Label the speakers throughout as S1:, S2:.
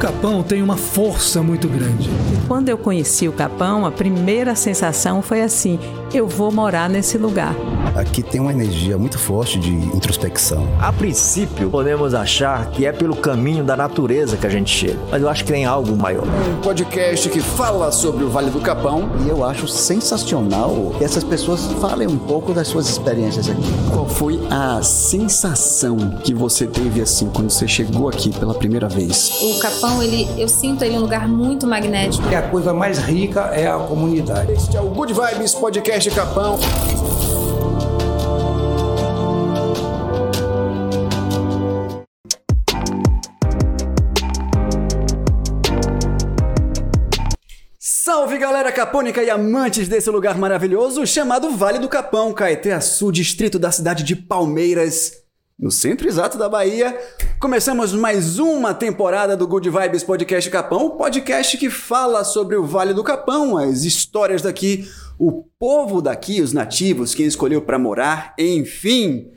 S1: Capão tem uma força muito grande.
S2: Quando eu conheci o Capão, a primeira sensação foi assim: eu vou morar nesse lugar.
S3: Aqui tem uma energia muito forte de introspecção.
S4: A princípio, podemos achar que é pelo caminho da natureza que a gente chega, mas eu acho que tem algo maior.
S5: Um podcast que fala sobre o Vale do Capão.
S3: E eu acho sensacional que essas pessoas falem um pouco das suas experiências aqui.
S5: Qual foi a sensação que você teve assim quando você chegou aqui pela primeira vez?
S6: O Capão, ele, eu sinto ele um lugar muito magnético.
S7: E a coisa mais rica é a comunidade.
S5: Este é o Good Vibes Podcast Capão. Salve galera capônica e amantes desse lugar maravilhoso chamado Vale do Capão, Caeté-Açu, distrito da cidade de Palmeiras, no centro exato da Bahia. Começamos mais uma temporada do Good Vibes Podcast Capão, o podcast que fala sobre o Vale do Capão, as histórias daqui, o povo daqui, os nativos, quem escolheu para morar, enfim.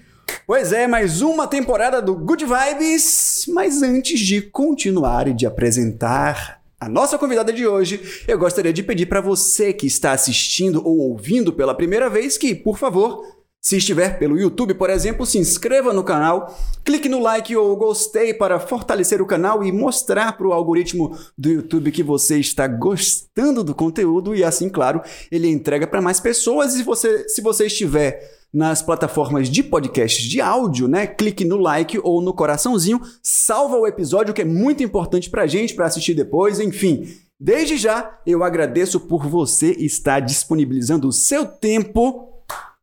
S5: Pois é, mais uma temporada do Good Vibes, mas antes de continuar e de apresentar a nossa convidada de hoje, eu gostaria de pedir para você que está assistindo ou ouvindo pela primeira vez que, por favor, se estiver pelo YouTube, por exemplo, se inscreva no canal, clique no like ou gostei para fortalecer o canal e mostrar para o algoritmo do YouTube que você está gostando do conteúdo e assim, claro, ele entrega para mais pessoas. E você, se você estiver nas plataformas de podcasts de áudio, né? Clique no like ou no coraçãozinho, salva o episódio que é muito importante pra gente para assistir depois, enfim. Desde já, eu agradeço por você estar disponibilizando o seu tempo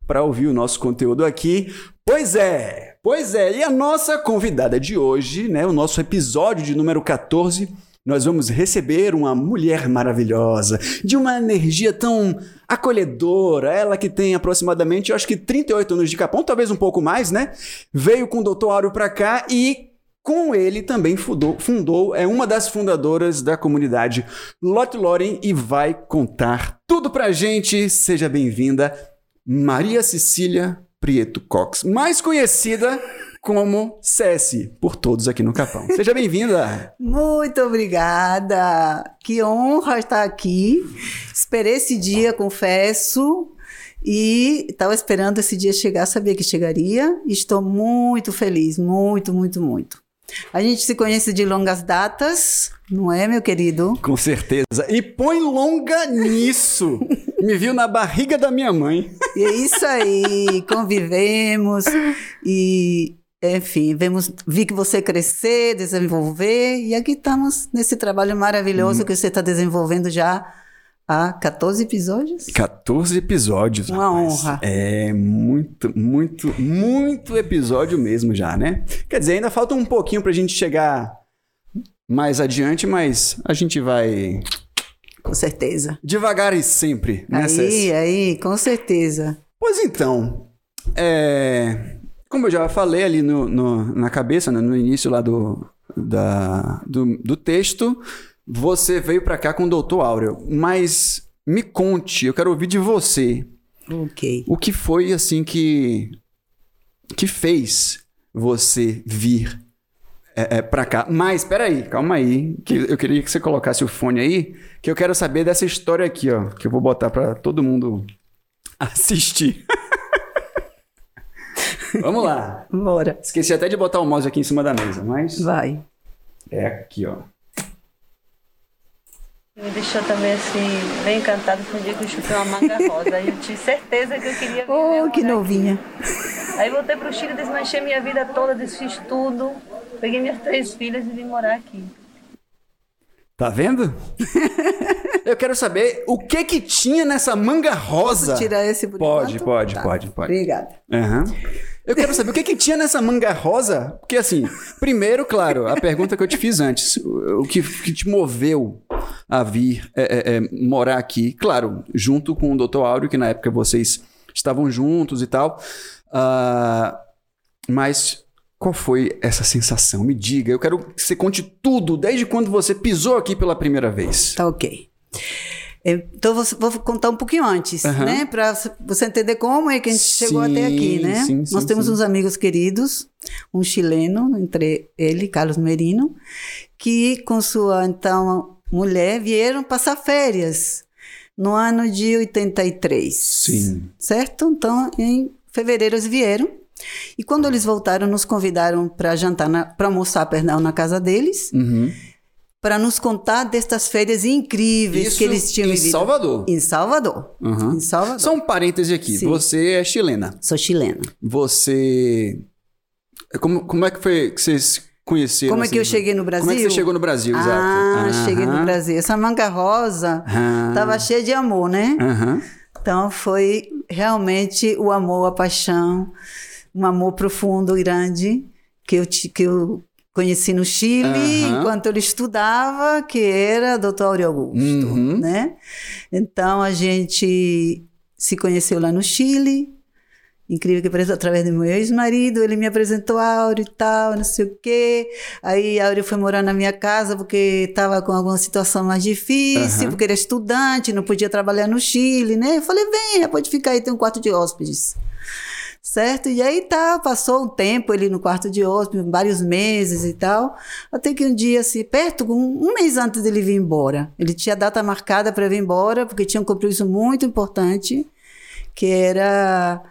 S5: para ouvir o nosso conteúdo aqui. Pois é, pois é, e a nossa convidada de hoje, né, o nosso episódio de número 14, nós vamos receber uma mulher maravilhosa, de uma energia tão acolhedora, ela que tem aproximadamente, eu acho que 38 anos de Capão, talvez um pouco mais, né? Veio com o Dr. Áureo para cá e com ele também fundou, fundou, é uma das fundadoras da comunidade Lot Loren e vai contar tudo pra gente. Seja bem-vinda, Maria Cecília Prieto Cox, mais conhecida como Cessi, por todos aqui no Capão. Seja bem-vinda!
S8: Muito obrigada! Que honra estar aqui. Esperei esse dia, confesso, e estava esperando esse dia chegar, sabia que chegaria. Estou muito feliz, muito, muito, muito. A gente se conhece de longas datas, não é, meu querido?
S5: Com certeza. E põe longa nisso. Me viu na barriga da minha mãe.
S8: E é isso aí, convivemos e enfim, vemos, vi que você crescer, desenvolver, e aqui estamos nesse trabalho maravilhoso hum. que você está desenvolvendo já há 14 episódios.
S5: 14 episódios.
S8: Uma rapaz. honra.
S5: É muito, muito, muito episódio mesmo já, né? Quer dizer, ainda falta um pouquinho pra gente chegar mais adiante, mas a gente vai.
S8: Com certeza.
S5: Devagar e sempre, né,
S8: Aí, aí, com certeza.
S5: Pois então, é. Como eu já falei ali no, no na cabeça, né, no início lá do, da, do, do texto, você veio para cá com o Doutor Áureo. Mas me conte, eu quero ouvir de você.
S8: Ok.
S5: O que foi assim que que fez você vir é, é, para cá? Mas espera aí, calma aí, que eu queria que você colocasse o fone aí, que eu quero saber dessa história aqui, ó, que eu vou botar para todo mundo assistir. Vamos lá.
S8: Bora.
S5: Esqueci até de botar o mouse aqui em cima da mesa, mas.
S8: Vai.
S5: É aqui, ó.
S9: Me deixou também assim, bem encantado com o dia que eu chutei uma manga rosa. Aí eu tinha certeza que eu queria.
S8: Oh, que novinha.
S9: Aqui. Aí voltei pro Chile, desmanchei minha vida toda, desfiz tudo. Peguei minhas três filhas e vim morar aqui.
S5: Tá vendo? eu quero saber o que que tinha nessa manga rosa.
S8: Posso tirar esse por
S5: Pode,
S8: enquanto?
S5: pode,
S8: Tá.
S5: pode, pode.
S8: Obrigada.
S5: Aham. Eu quero saber o que, que tinha nessa manga rosa. Porque, assim, primeiro, claro, a pergunta que eu te fiz antes: o que, que te moveu a vir é, é, é, morar aqui? Claro, junto com o Dr. Áureo, que na época vocês estavam juntos e tal. Ah, mas qual foi essa sensação? Me diga. Eu quero que você conte tudo, desde quando você pisou aqui pela primeira vez.
S8: Tá ok. Então, vou, vou contar um pouquinho antes,
S5: Aham.
S8: né? Para você entender como é que a gente chegou
S5: Sim,
S8: até aqui, né?
S5: sim, sim,
S8: Nós temos uns amigos queridos, um chileno, entre ele, Carlos Merino, que com sua, então, mulher vieram passar férias no ano de 83.
S5: Sim.
S8: Certo? Então, em fevereiro eles vieram. E quando eles voltaram, nos convidaram para jantar, para almoçar, perdão, na casa deles,
S5: Uhum.
S8: para nos contar destas férias incríveis
S5: Isso
S8: que eles tinham
S5: em
S8: vivido.
S5: Salvador.
S8: Em Salvador.
S5: Uhum.
S8: Em Salvador.
S5: Só um parêntese aqui.
S8: Sim.
S5: Você é chilena.
S8: Sou chilena.
S5: Você. Como, como é que foi que vocês conheceram?
S8: Como é que eu
S5: assim?
S8: cheguei no Brasil?
S5: Como é que você chegou no Brasil, exato?
S8: Ah, cheguei no. Brasil. Essa manga rosa
S5: Ah.
S8: estava cheia de amor, né?
S5: Aham.
S8: Então foi realmente o amor, a paixão, um amor profundo, grande, que eu, que eu conheci no Chile enquanto ele estudava, que era Dr. Áureo Augusto,
S5: Uhum.
S8: né? Então a gente se conheceu lá no Chile. Incrível que pareça, através do meu ex-marido, ele me apresentou a Áureo e tal, não sei o quê. Aí a Áureo foi morar na minha casa porque estava com alguma situação mais difícil,
S5: Aham.
S8: porque era estudante, não podia trabalhar no Chile, né? Eu falei, venha, pode ficar aí, tem um quarto de hóspedes. Certo? E aí tá, passou um tempo ele no quarto de hóspedes, vários meses e tal, até que um dia, assim, perto, um, um mês antes dele vir embora, ele tinha data marcada para vir embora, porque tinha um compromisso muito importante, que era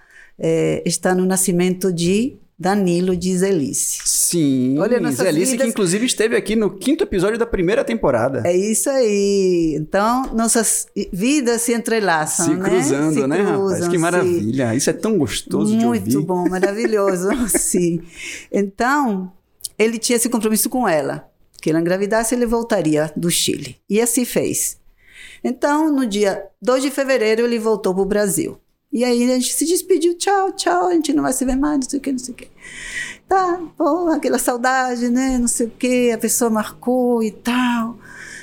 S8: é, estar no nascimento de Danilo de Zelice.
S5: Sim.
S8: Olha,
S5: Zelice,
S8: vidas-
S5: que inclusive esteve aqui no quinto episódio da primeira temporada.
S8: É isso aí. Então, nossas vidas se entrelaçam,
S5: Se
S8: né?
S5: cruzando,
S8: Se
S5: né, rapaz?
S8: cruzam,
S5: Que
S8: sim.
S5: maravilha. Isso é tão gostoso de ouvir.
S8: Muito bom, maravilhoso, sim. Então, ele tinha esse compromisso com ela, que ela engravidasse ele voltaria do Chile. E assim fez. Então, no dia 2 de fevereiro, ele voltou para o Brasil. E aí a gente se despediu, tchau, tchau, a gente não vai se ver mais, não sei o que, não sei o que. Tá, pô, aquela saudade, né, não sei o que, a pessoa marcou e tal.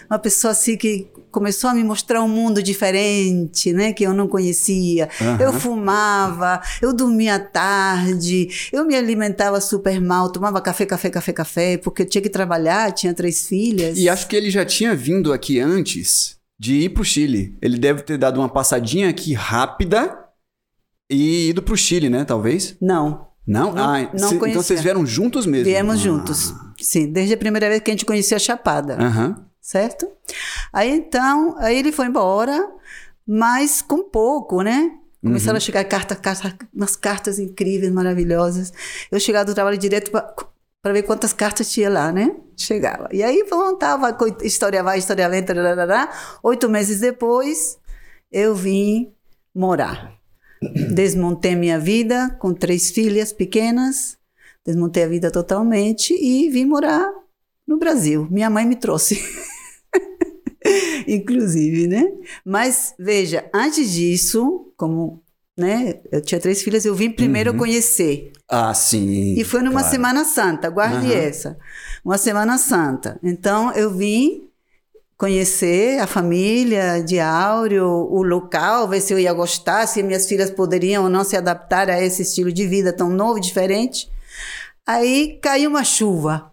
S8: Uma pessoa assim que começou a me mostrar um mundo diferente, né, que eu não conhecia.
S5: Aham.
S8: Eu fumava, eu dormia tarde, eu me alimentava super mal, tomava café, café, café, café, porque eu tinha que trabalhar, tinha três filhas.
S5: E acho que ele já tinha vindo aqui antes de ir pro Chile. Ele deve ter dado uma passadinha aqui rápida e ido pro Chile, né? Talvez.
S8: Não,
S5: Não?
S8: Não-
S5: ah,
S8: não
S5: cê- então vocês vieram juntos mesmo?
S8: viemos
S5: Ah.
S8: juntos. Sim, desde a primeira vez que a gente conhecia a Chapada.
S5: Aham.
S8: certo? Aí então, aí ele foi embora, mas com pouco, né? Começaram
S5: Uhum.
S8: a chegar cartas, cartas, umas cartas incríveis, maravilhosas. Eu chegava do trabalho direto para ver quantas cartas tinha lá, né? Chegava. E aí voltava, co- história vai, história vem, tarará. Oito meses depois, eu vim morar. Desmontei minha vida com três filhas pequenas, desmontei a vida totalmente e vim morar no Brasil. Minha mãe me trouxe. Inclusive, né? Mas veja, antes disso, como né, eu tinha três filhas, eu vim primeiro conhecer.
S5: Ah, sim.
S8: E foi numa
S5: claro.
S8: Semana Santa, guarde
S5: Aham.
S8: essa. Uma Semana Santa. Então eu vim conhecer a família de Áureo, o local, ver se eu ia gostar, se minhas filhas poderiam ou não se adaptar a esse estilo de vida tão novo e diferente. Aí caiu uma chuva.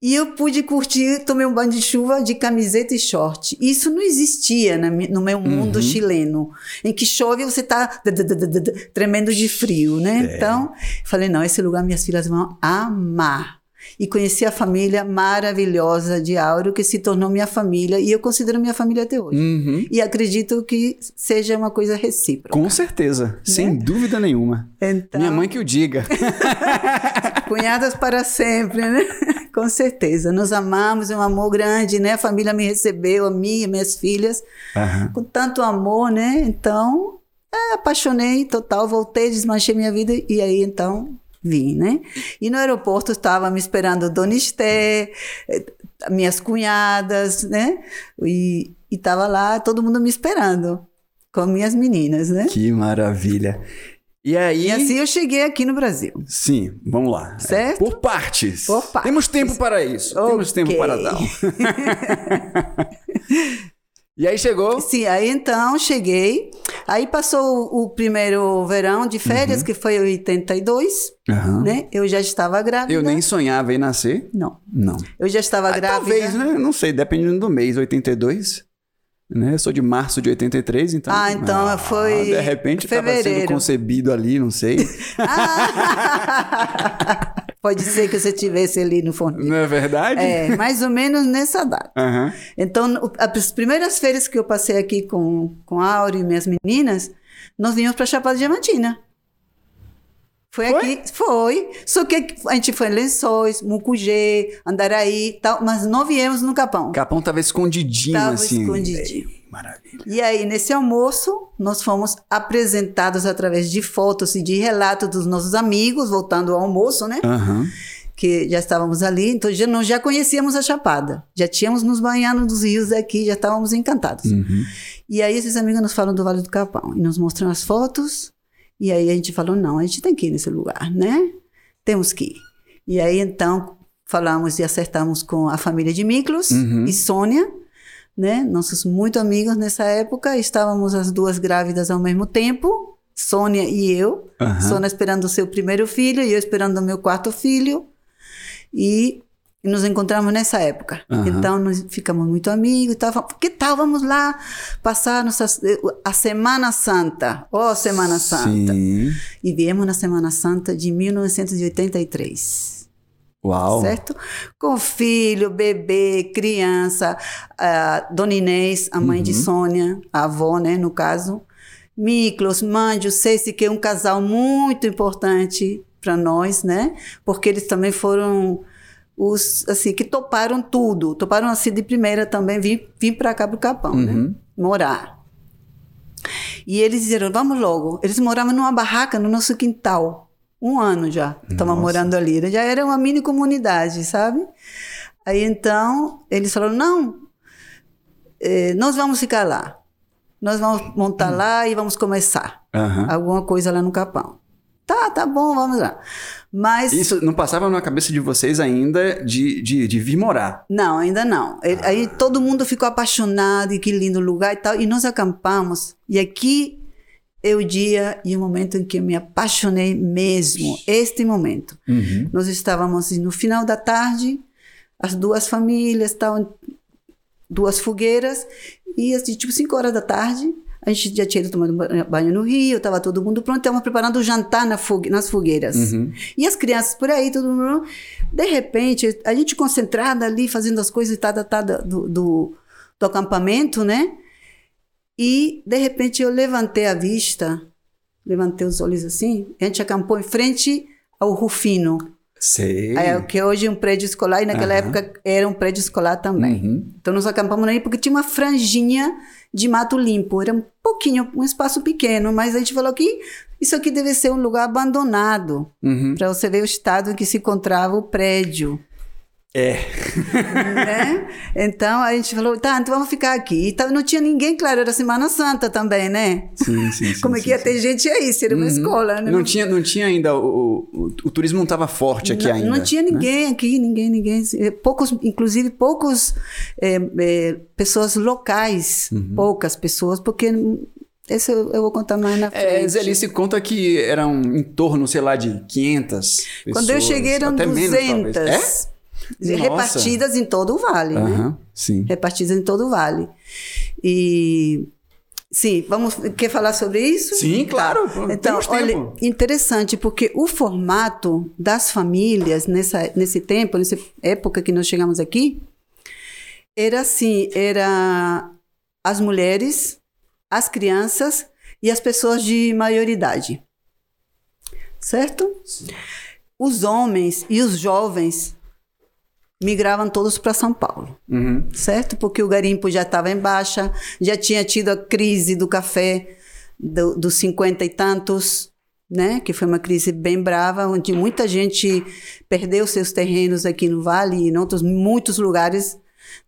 S8: E eu pude curtir, tomei um banho de chuva de camiseta e short. Isso não existia no meu mundo
S5: Uhum.
S8: chileno, em que chove você tá d- tremendo de frio, né?
S5: É.
S8: Então, falei, não, esse lugar minhas filhas vão amar. E conheci a família maravilhosa de Áureo, que se tornou minha família, e eu considero minha família até hoje.
S5: Uhum.
S8: E acredito que seja uma coisa recíproca.
S5: Com certeza, sem dúvida nenhuma.
S8: Então,
S5: Minha mãe que o diga.
S8: Cunhadas para sempre, né? Com certeza. Nos amamos, é um amor grande, né? A família me recebeu, a mim e minhas filhas,
S5: Aham.
S8: com tanto amor, né? Então, é, apaixonei total, voltei, desmanchei minha vida e aí então vim, né? E no aeroporto estava me esperando Dona Esté, eh, minhas cunhadas, né? E estava lá todo mundo me esperando com minhas meninas, né?
S5: Que maravilha. E aí.
S8: E assim eu cheguei aqui no Brasil.
S5: Sim, vamos lá.
S8: Certo?
S5: Por partes.
S8: Por partes.
S5: Temos tempo para isso. Temos
S8: Ok.
S5: tempo para dar. e aí chegou.
S8: Sim, aí então cheguei. Aí passou o, primeiro verão de férias, que foi em 82,
S5: Aham.
S8: né? Eu já estava grávida.
S5: Eu nem sonhava em nascer.
S8: Não.
S5: Não.
S8: Eu já estava
S5: Ah,
S8: grávida.
S5: talvez, né? Não sei, dependendo do mês, 82. Né? Eu sou de março de 83, então.
S8: Ah, então foi
S5: De repente estava sendo concebido ali, não sei.
S8: Pode ser que você tivesse ali no forno.
S5: não é verdade?
S8: É, mais ou menos nessa data.
S5: Aham.
S8: Então, as primeiras férias que eu passei aqui com, com a Áurea e minhas meninas, nós vimos para Chapada Diamantina. Foi,
S5: Foi?
S8: aqui, foi. Só que a gente foi em Lençóis, Mucugê, Andaraí e tal, mas não viemos no Capão.
S5: Capão tava escondidinho,
S8: Tava
S5: assim.
S8: escondidinho.
S5: Maravilha.
S8: E aí, nesse almoço, nós fomos apresentados através de fotos e de relatos dos nossos amigos, voltando ao almoço, né?
S5: Aham.
S8: que já estávamos ali, então já, nós já conhecíamos a Chapada, já tínhamos nos banhado nos rios aqui, já estávamos encantados.
S5: Uhum.
S8: E aí esses amigos nos falam do Vale do Capão e nos mostram as fotos, e aí a gente falou, não, a gente tem que ir nesse lugar, né? Temos que ir. E aí então falamos e acertamos com a família de Miklos
S5: Uhum.
S8: e Sônia, né? Nossos muito amigos nessa época, estávamos as duas grávidas ao mesmo tempo, Sônia e eu,
S5: Aham.
S8: Sônia esperando o seu primeiro filho e eu esperando o meu quarto filho. E nos encontramos nessa época.
S5: Aham.
S8: Então, nós ficamos muito amigos e tal. Falamos, Que tal? Vamos lá passar nossa, a Semana Santa. Oh, Semana Santa.
S5: Sim.
S8: E viemos na Semana Santa de 1983.
S5: Uau.
S8: Certo? Com filho, bebê, criança, a Dona Inês, a mãe de
S5: Uhum.
S8: Sônia, a avó, né, no caso. Miklos, Mandio, Ceci, que é um casal muito importante para nós, né? Porque eles também foram os, assim, que toparam tudo. Toparam, assim, de primeira também, vir, vir para cá pro Capão, né?
S5: Uhum.
S8: Morar. E eles disseram, vamos logo. Eles moravam numa barraca no nosso quintal. Um ano já. Estavam
S5: Nossa.
S8: morando ali. Já era uma mini comunidade, sabe? Aí então, eles falaram, não, eh, nós vamos ficar lá. Nós vamos montar lá e vamos começar
S5: Aham.
S8: alguma coisa lá no Capão. Tá, tá bom, vamos lá. Mas
S5: Isso não passava na cabeça de vocês ainda de, de, de vir morar.
S8: Não, ainda não. E- Aí todo mundo ficou apaixonado e que lindo lugar e tal. E nós acampamos. E aqui é o dia e o momento em que eu me apaixonei mesmo. Este momento.
S5: Uhum.
S8: Nós estávamos no final da tarde, as duas famílias estavam, duas fogueiras, e assim, tipo 5 horas da tarde, a gente já tinha ido tomando ba- banho no rio, estava todo mundo pronto, estávamos preparando o jantar na fogue- nas fogueiras.
S5: Uhum.
S8: E as crianças por aí, todo mundo. De repente, a gente concentrada ali, fazendo as coisas tá, tá, tá, do, do, do acampamento, né? E, de repente, eu levantei a vista, levantei os olhos assim, e a gente acampou em frente ao Rufino,
S5: Sei.
S8: é, que hoje é um prédio escolar, e naquela
S5: Aham.
S8: época era um prédio escolar também.
S5: Uhum.
S8: Então, nós acampamos ali porque tinha uma franjinha de mato limpo. Era um pouquinho, um espaço pequeno, mas a gente falou que isso aqui deve ser um lugar abandonado.
S5: Uhum.
S8: Para você ver o estado em que se encontrava o prédio.
S5: É.
S8: né? Então a gente falou, tá, então vamos ficar aqui. E não tinha ninguém, claro, era Semana Santa também, né?
S5: Sim, sim, sim.
S8: Como é que ia
S5: sim.
S8: ter gente aí? Seria uma
S5: Uhum.
S8: escola, né?
S5: Não tinha, não tinha ainda, o, o, o turismo não estava forte aqui
S8: não,
S5: ainda.
S8: não tinha
S5: né?
S8: ninguém aqui, ninguém, ninguém. Eh, Poucos, inclusive poucos eh, eh, pessoas locais,
S5: Uhum.
S8: poucas pessoas, porque esse eu, eu vou contar mais na frente.
S5: É, Zelice conta que eram em torno, sei lá, de 500 pessoas.
S8: Quando eu cheguei eram
S5: até
S8: 200.
S5: menos, talvez. É? Nossa.
S8: Repartidas em todo o vale, né?
S5: Aham, sim.
S8: Repartidas em todo o vale. E. Sim, vamos. Quer falar sobre isso?
S5: Sim, claro. pô,
S8: Então, olha, interessante, porque o formato das famílias nessa, nesse tempo, nessa época que nós chegamos aqui, era assim, era as mulheres, as crianças e as pessoas de maioridade. Certo? Os homens e os jovens migravam todos para São Paulo
S5: Uhum.
S8: certo? Porque o garimpo já estava em baixa, já tinha tido a crise do café do- dos cinquenta e tantos, né? Que foi uma crise bem brava, onde muita gente perdeu seus terrenos aqui no Vale e em outros muitos lugares,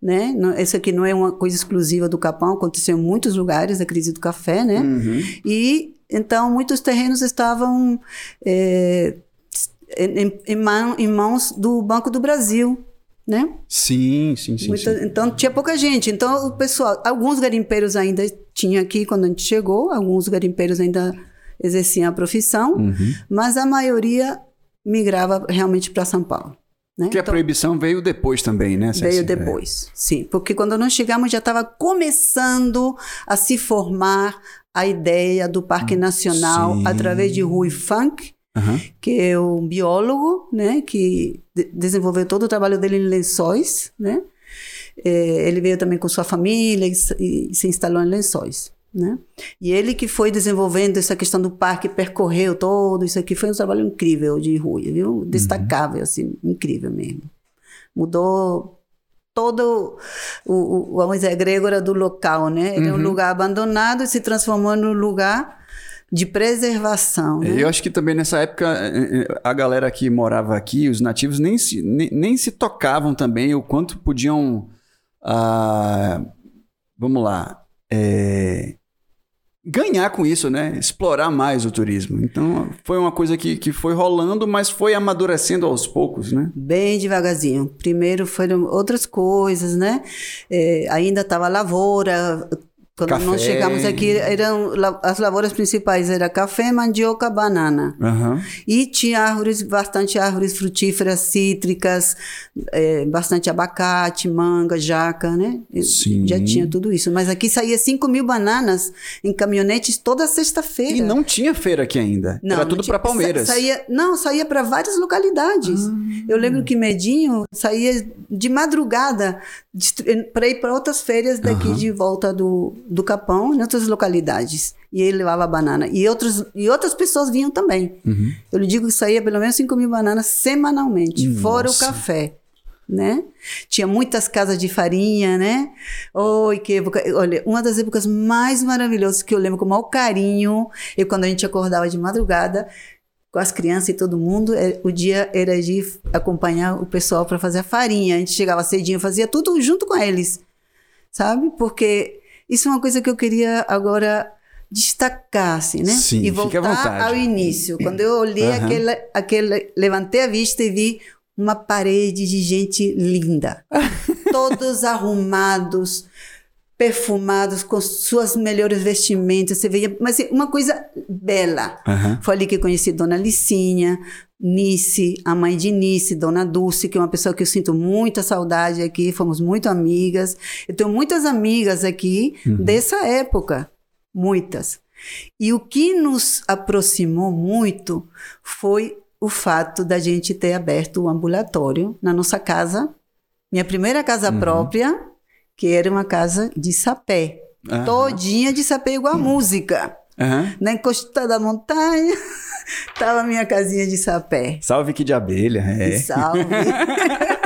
S8: né? Isso aqui não é uma coisa exclusiva do Capão, aconteceu em muitos lugares a crise do café, né?
S5: Uhum.
S8: E então muitos terrenos estavam eh, em, em mão- em mãos do Banco do Brasil, né?
S5: Sim, sim, sim.
S8: Muita-
S5: sim.
S8: Então tinha pouca gente. Então o pessoal, alguns garimpeiros ainda tinha aqui quando a gente chegou, alguns garimpeiros ainda exerciam a profissão,
S5: Uhum.
S8: mas a maioria migrava realmente para São Paulo. Né?
S5: Que a
S8: Então-
S5: proibição veio depois também, né?
S8: Veio depois, sim. Porque quando nós chegamos já estava começando a se formar a ideia do Parque Nacional
S5: Sim.
S8: através de Rui Funk,
S5: É. Aham.
S8: que é um biólogo, né, que de- desenvolveu todo o trabalho dele em Lençóis, né? Eh, ele veio também com sua família e, se- e se instalou em Lençóis, né? E ele que foi desenvolvendo essa questão do parque, percorreu todo isso aqui, foi um trabalho incrível de Rui, viu? Destacável, assim, incrível mesmo. Mudou todo o, o vamos dizer, a egrégora do local, né? Era um lugar abandonado e se transformou num lugar de preservação, né?
S5: Eu acho que também nessa época eh, eh, a galera que morava aqui, os nativos, nem se, nem, nem se tocavam também o quanto podiam. ah, vamos lá. eh, ganhar com isso, né? Explorar mais o turismo. Então foi uma coisa que, que foi rolando, mas foi amadurecendo aos poucos, né?
S8: Bem devagarzinho. Primeiro foram outras coisas, né? Eh, ainda estava lavoura. Quando
S5: Café.
S8: nós chegamos aqui, eram as lavouras principais era café, mandioca, banana.
S5: Aham.
S8: E tinha árvores, bastante árvores frutíferas, cítricas, eh, bastante abacate, manga, jaca, né?
S5: Sim.
S8: Já tinha tudo isso. Mas aqui saía 5 mil bananas em caminhonetes toda sexta-feira.
S5: E não tinha feira aqui ainda.
S8: Não,
S5: Era tudo para Palmeiras.
S8: sa- Saía, não, saía para várias localidades. Eu lembro que Medinho saía de madrugada para ir para outras feiras daqui de volta do, do Capão, em outras localidades. E ele levava banana. E, outros, e outras pessoas vinham também.
S5: Uhum.
S8: Eu lhe digo que saía pelo menos 5 mil bananas semanalmente, fora o
S5: Nossa.
S8: café. Né? Tinha muitas casas de farinha, né? Oi, que época. Olha, uma das épocas mais maravilhosas que eu lembro com o maior carinho é quando a gente acordava de madrugada com as crianças e todo mundo. é, o dia era de acompanhar o pessoal para fazer a farinha. A gente chegava cedinho, fazia tudo junto com eles, sabe? Porque isso é uma coisa que eu queria agora destacar, assim, né?
S5: Sim,
S8: e voltar ao início. Quando eu olhei
S5: Aham.
S8: aquele, aquele, levantei a vista e vi uma parede de gente linda, todos arrumados, perfumados com suas melhores vestimentas, você veia, mas assim, uma coisa bela.
S5: Aham.
S8: Foi ali que eu conheci Dona Licinha, Nice, a mãe de Nice, Dona Dulce, que é uma pessoa que eu sinto muita saudade aqui, fomos muito amigas. Eu tenho muitas amigas aqui dessa época, muitas. E o que nos aproximou muito foi o fato da gente ter aberto o ambulatório na nossa casa, minha primeira casa própria, que era uma casa de sapé.
S5: Aham.
S8: Todinha de sapé igual a música.
S5: Aham.
S8: Na encosta da montanha, tava a minha casinha de sapé.
S5: Salve que de abelha. É.
S8: Salve.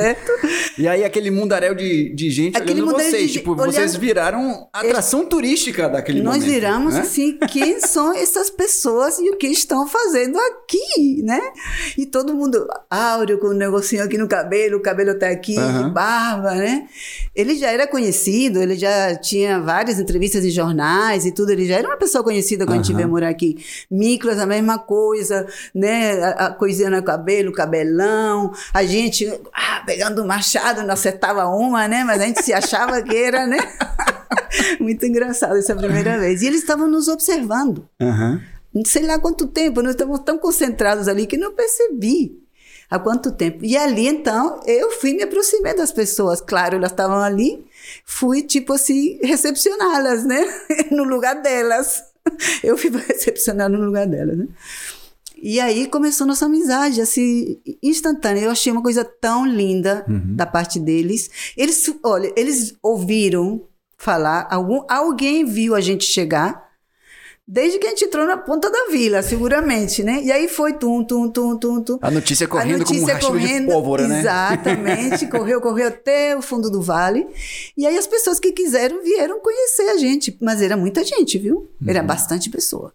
S8: certo?
S5: E aí aquele mundaréu de, de gente
S8: Aquele
S5: olhando vocês.
S8: de
S5: Tipo,
S8: gente
S5: vocês
S8: olhando-
S5: viraram atração turística daquele
S8: Nós
S5: momento.
S8: viramos
S5: né?
S8: assim, quem são essas pessoas e o que estão fazendo aqui, né? E todo mundo, áureo com um negocinho aqui no cabelo, o cabelo tá aqui,
S5: Aham.
S8: barba, né? Ele já era conhecido, ele já tinha várias entrevistas em jornais e tudo, ele já era uma pessoa conhecida quando a gente veio morar aqui. Miklas, a mesma coisa, né? A, a coisinha no cabelo, cabelão, a gente ah, pegando o machado, não acertava uma, né? Mas a gente se achava que era, né? Muito engraçado essa primeira vez. E eles estavam nos observando.
S5: Aham.
S8: Não sei lá quanto tempo, nós estávamos tão concentrados ali que não percebi há quanto tempo. E ali, então, eu fui me aproximar das pessoas. Claro, elas estavam ali, fui, tipo assim, recepcioná-las, né? no lugar delas. Eu fui recepcionar no lugar delas, né? E aí começou nossa amizade, assim, instantânea. Eu achei uma coisa tão linda da parte deles. Eles, olha, eles ouviram falar, algum, alguém viu a gente chegar, desde que a gente entrou na ponta da vila, seguramente, né? E aí foi tum, tum, tum, tum, tum.
S5: A notícia correndo
S8: A notícia
S5: como um rastro de
S8: correndo,
S5: pólvora, né?
S8: Exatamente, correu, correu até o fundo do vale. E aí as pessoas que quiseram vieram conhecer a gente. Mas era muita gente, viu? Era
S5: Uhum.
S8: bastante pessoa.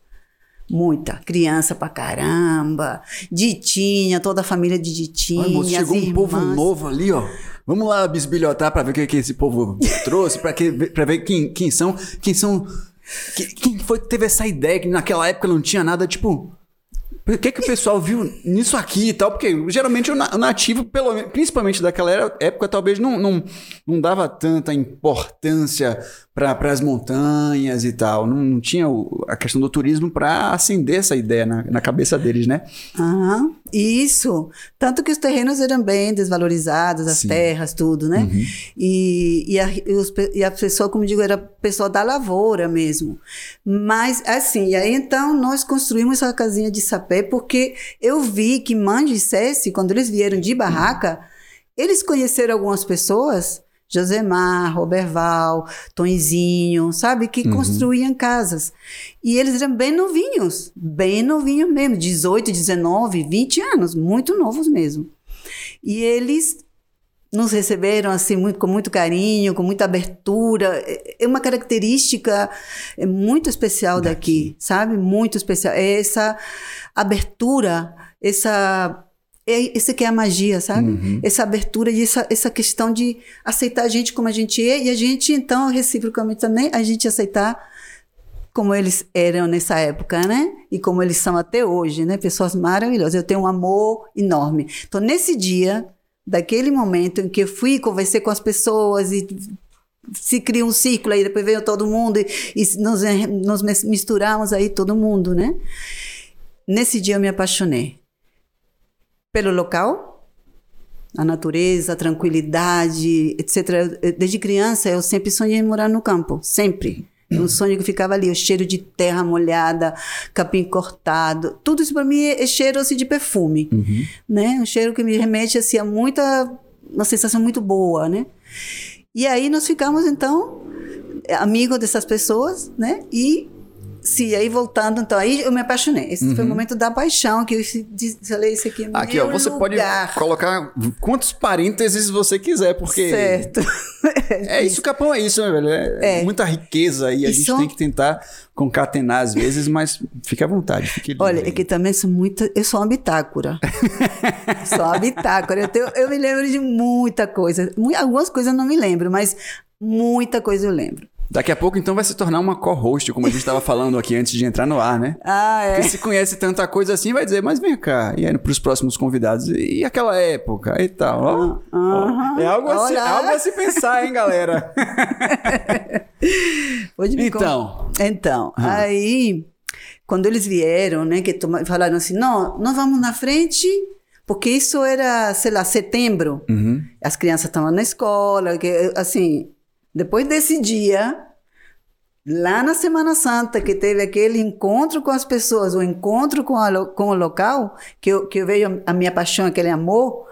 S8: Muita. Criança pra caramba. Ditinha, toda a família de Ditinha.
S5: Ai, moço, chegou
S8: as
S5: um povo
S8: irmãs.
S5: novo ali, ó. Vamos lá bisbilhotar pra ver o que, que esse povo trouxe, pra, que, pra ver quem, quem são. Quem são. que- Quem foi que teve essa ideia que naquela época não tinha nada, tipo. O que, que o pessoal viu nisso aqui e tal? Porque geralmente o na- o nativo, pelo, men- principalmente daquela época, talvez não, não, não dava tanta importância para as montanhas e tal. Não, não tinha o- a questão do turismo para acender essa ideia na, na cabeça deles, né?
S8: Aham, Isso. Tanto que os terrenos eram bem desvalorizados, as
S5: Sim.
S8: terras, tudo, né?
S5: Uhum.
S8: E, e, a, e os e a pessoa, como digo, era pessoa da lavoura mesmo. Mas, assim, e aí então nós construímos essa casinha de sapé porque eu vi que Mãe e Cesse, quando eles vieram de barraca, eles conheceram algumas pessoas, Josemar, Roberval, Tonzinho, sabe, que construíam casas. E eles eram bem novinhos, bem novinhos mesmo, 18, 19, 20 anos, muito novos mesmo. E eles nos receberam assim muito, com muito carinho, com muita abertura. É é uma característica é, muito especial daqui, sabe? Muito especial. É essa abertura, essa é, esse que é a magia, sabe? Essa abertura e essa, essa questão de aceitar a gente como a gente é e a gente então reciprocamente também a gente aceitar como eles eram nessa época, né? E como eles são até hoje, né? Pessoas maravilhosas. Eu tenho um amor enorme. Então, nesse dia, daquele momento em que eu fui conversei com as pessoas e se cria um círculo aí, depois veio todo mundo e, e nos, nos mis- misturamos aí todo mundo, né? Nesse dia eu me apaixonei pelo local, a natureza, a tranquilidade, etc. Desde criança eu sempre sonhei em morar no campo, sempre. É um sonho que ficava ali, o cheiro de terra molhada, capim cortado, tudo isso para mim é, é cheiro assim, de perfume, né? Um cheiro que me remete assim a muita, uma sensação muito boa, né? E aí nós ficamos então amigos dessas pessoas, né? E se aí voltando, então aí eu me apaixonei. Esse foi o momento da paixão que eu falei isso aqui é
S5: Uhum. Aqui, ó, você pode
S8: lugar.
S5: colocar quantos parênteses você quiser, porque.
S8: certo.
S5: É isso, Capão é isso, né, velho? É,
S8: É.
S5: muita riqueza e a
S8: E
S5: gente
S8: só-
S5: tem que tentar concatenar às vezes, mas fique à vontade, fique
S8: Olha, é que também sou muito. Eu sou uma bitácora. sou uma bitácora. Eu, tenho- eu me lembro de muita coisa. Algumas coisas eu não me lembro, mas muita coisa eu lembro.
S5: Daqui a pouco, então, vai se tornar uma co-host, como a gente estava falando aqui antes de entrar no ar, né?
S8: Ah, é.
S5: Porque se conhece tanta coisa assim, vai dizer, mas vem cá, e aí pros próximos convidados, e aquela época e tal, ó. ó.
S8: Aham.
S5: é, algo a se, é algo a se pensar, hein, galera?
S8: Pode me
S5: Então.
S8: con- Então, aí, quando eles vieram, né, que falaram assim, não, nós vamos na frente, porque isso era, sei lá, setembro.
S5: Uhum.
S8: As crianças estavam na escola, que, assim, depois desse dia, lá na Semana Santa, que teve aquele encontro com as pessoas, o encontro com, a com o local, que eu, que eu vejo a minha paixão, aquele amor,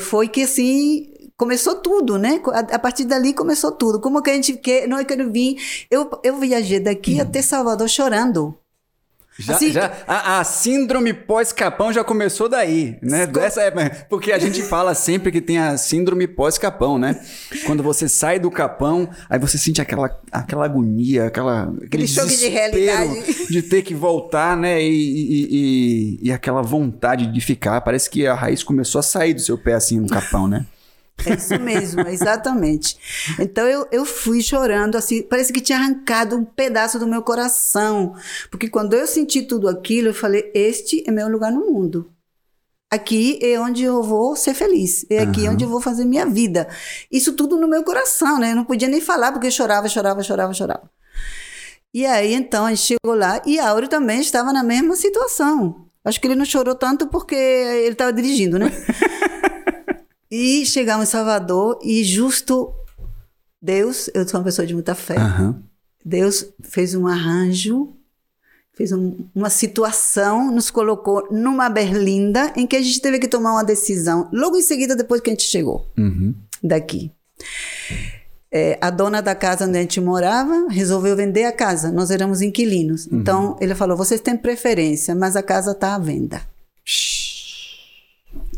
S8: foi que assim começou tudo, né? A, partir dali começou tudo. Como que a gente quer, não é eu vim, eu, eu viajei daqui até Salvador chorando.
S5: Já,
S8: Assim-
S5: já- a, a síndrome pós-capão já começou daí, né? Dessa época, porque a gente fala sempre que tem a síndrome pós-capão, né? Quando você sai do capão, aí você sente aquela, aquela agonia, aquela, aquele,
S8: Aquele choque de realidade.
S5: de ter que voltar, né? E, e, e- e aquela vontade de ficar. Parece que a raiz começou a sair do seu pé assim no capão, né?
S8: É isso mesmo, exatamente. Então eu, eu fui chorando, assim, parece que tinha arrancado um pedaço do meu coração. Porque quando eu senti tudo aquilo, eu falei: este é meu lugar no mundo. Aqui é onde eu vou ser feliz. É aqui onde eu vou fazer minha vida. Isso tudo no meu coração, né? Eu não podia nem falar porque eu chorava, chorava, chorava, chorava. E aí, então, a gente chegou lá e Áureo também estava na mesma situação. Acho que ele não chorou tanto porque ele estava dirigindo, né? e chegamos em Salvador e justo Deus, eu sou uma pessoa de muita fé.
S5: Aham.
S8: Deus fez um arranjo, fez um- uma situação, nos colocou numa berlinda em que a gente teve que tomar uma decisão logo em seguida depois que a gente chegou
S5: Uhum.
S8: daqui. É, a dona da casa onde a gente morava resolveu vender a casa. Nós éramos inquilinos. Então ele falou: vocês têm preferência, mas a casa está à venda.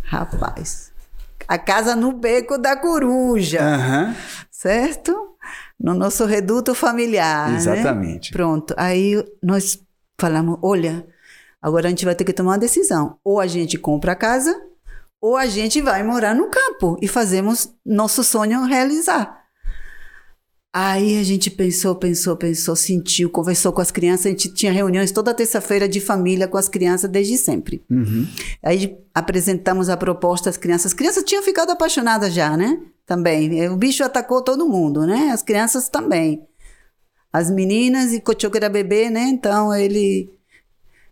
S8: Rapaz, a casa no beco da coruja,
S5: Aham.
S8: certo? No nosso reduto familiar. né?
S5: Exatamente.
S8: Pronto. Aí nós falamos: olha, agora a gente vai ter que tomar uma decisão. Ou a gente compra a casa, ou a gente vai morar no campo e fazemos nosso sonho realizar. Aí a gente pensou, pensou, pensou, sentiu, conversou com as crianças. A gente tinha reuniões toda terça-feira de família com as crianças desde sempre.
S5: Uhum.
S8: Aí apresentamos a proposta às crianças. As crianças tinham ficado apaixonadas já, né? Também. O bicho atacou todo mundo, né? As crianças também. As meninas e Cochoco era bebê, né? Então ele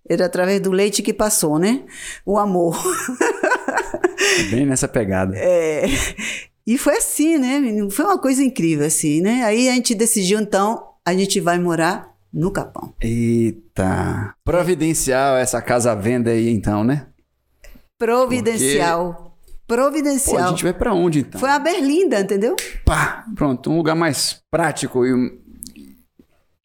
S8: era através do leite que passou, né? O amor.
S5: Bem nessa pegada.
S8: É, e foi assim, né? menino? Foi uma coisa incrível, assim, né? Aí a gente decidiu, então, a gente vai morar no Capão.
S5: Eita. Providencial essa casa à venda aí, então, né?
S8: Providencial.
S5: Pô, a
S8: Providencial.
S5: gente vai pra onde, então?
S8: Foi a Berlinda, entendeu?
S5: Pá, pronto, um lugar mais prático e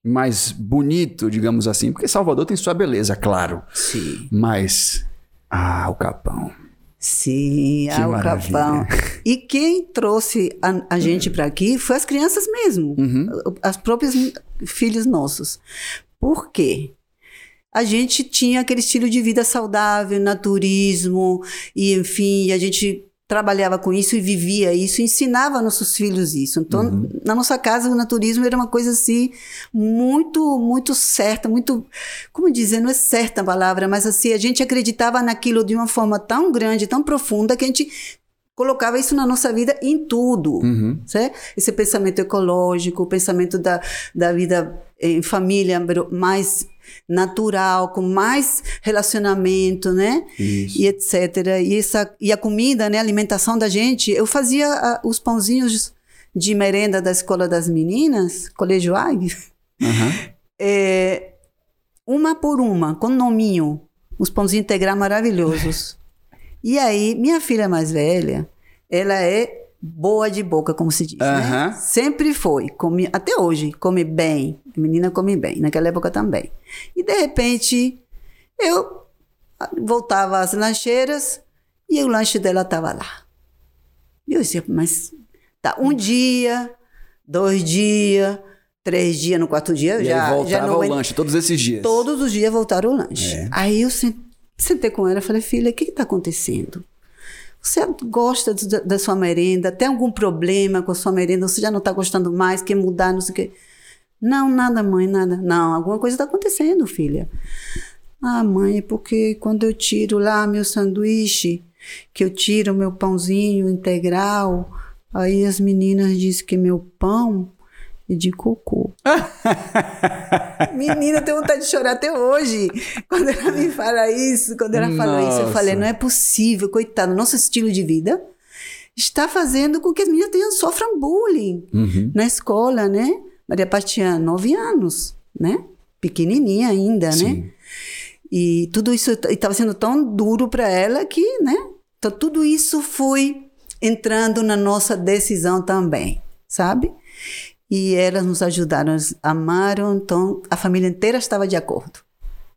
S5: mais bonito, digamos assim, porque Salvador tem sua beleza, claro.
S8: Sim.
S5: Mas ah, o Capão.
S8: Sim,
S5: Que
S8: o
S5: maravilha.
S8: Capão. E quem trouxe a, a gente para aqui foi as crianças mesmo,
S5: Uhum.
S8: as próprias filhos nossos. Por quê? A gente tinha aquele estilo de vida saudável, naturismo, e enfim, a gente trabalhava com isso e vivia isso, ensinava nossos filhos isso. Então, na nossa casa, o naturismo era uma coisa assim, muito, muito certa, muito, como dizer, não é certa a palavra, mas assim, a gente acreditava naquilo de uma forma tão grande, tão profunda, que a gente colocava isso na nossa vida em tudo.
S5: Uhum.
S8: certo? Esse pensamento ecológico, o pensamento da, da vida em família mais natural, com mais relacionamento, né?
S5: Isso.
S8: E etc. E, essa, e a comida, né? A alimentação da gente. Eu fazia ah, os pãozinhos de merenda da escola das meninas, Colégio Ag,
S5: Aham.
S8: é, uma por uma, com nominho. Os pãozinhos integral maravilhosos. E aí, minha filha mais velha, ela é boa de boca, como se diz, né? Sempre foi. Come, até hoje, come bem. A menina come bem. Naquela época também. E, de repente, eu voltava às lancheiras e o lanche dela estava lá. E eu dizia, mas tá um dia, dois dias, três dias, no quarto dia, eu
S5: E
S8: já,
S5: voltava
S8: já não aguento-
S5: lanche todos esses dias.
S8: Todos os dias voltaram o lanche.
S5: É.
S8: Aí eu sen- sentei com ela e falei, filha, o que está acontecendo? Você gosta da, da sua merenda? Tem algum problema com a sua merenda? Você já não está gostando mais? Quer mudar? Não sei o quê. Não, nada, mãe, nada. Não, alguma coisa está acontecendo, filha. Ah, mãe, é porque quando eu tiro lá meu sanduíche, que eu tiro meu pãozinho integral, aí as meninas dizem que meu pão é de cocô. Menina, eu tenho vontade de chorar até hoje. Quando ela me fala isso, quando ela falou isso, eu falei, não é possível, coitado, nosso estilo de vida está fazendo com que as meninas tenham, sofram bullying
S5: Uhum.
S8: na escola, né? Maria Paz tinha nove anos, né? Pequenininha ainda, né?
S5: Sim.
S8: E tudo isso estava sendo tão duro para ela que, né? Então, tudo isso foi entrando na nossa decisão também, sabe? E elas nos ajudaram, elas amaram, então a família inteira estava de acordo.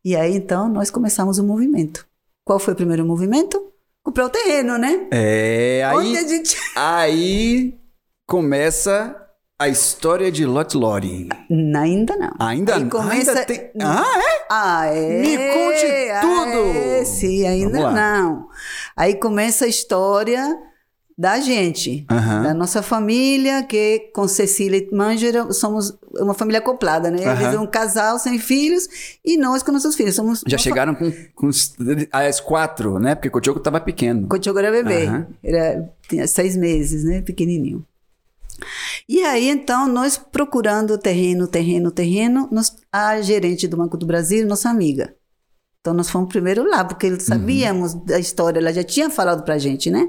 S8: E aí, então, nós começamos o movimento. Qual foi o primeiro movimento? Comprar o terreno, né?
S5: É, aí,
S8: gente...
S5: aí começa a história de Lot Lore.
S8: Ainda não.
S5: Ainda,
S8: Aí começa...
S5: ainda tem... Ah, é?
S8: Ah, é?
S5: Me conte
S8: Ah,
S5: tudo!
S8: É, sim, ainda não. Aí começa a história da gente,
S5: Aham.
S8: da nossa família, que com Cecília e Mângera somos uma família acoplada, né? Eles
S5: Aham.
S8: é um casal sem filhos e nós com nossos filhos. Somos
S5: Já chegaram com, com as quatro, né? Porque o Choco tava pequeno.
S8: Cotioko era bebê.
S5: Aham.
S8: Era, tinha seis meses, né? Pequenininho. E aí, então, nós procurando terreno, terreno, terreno, nós, a gerente do Banco do Brasil, nossa amiga. Então, nós fomos primeiro lá, porque sabíamos da história, ela já tinha falado pra gente, né?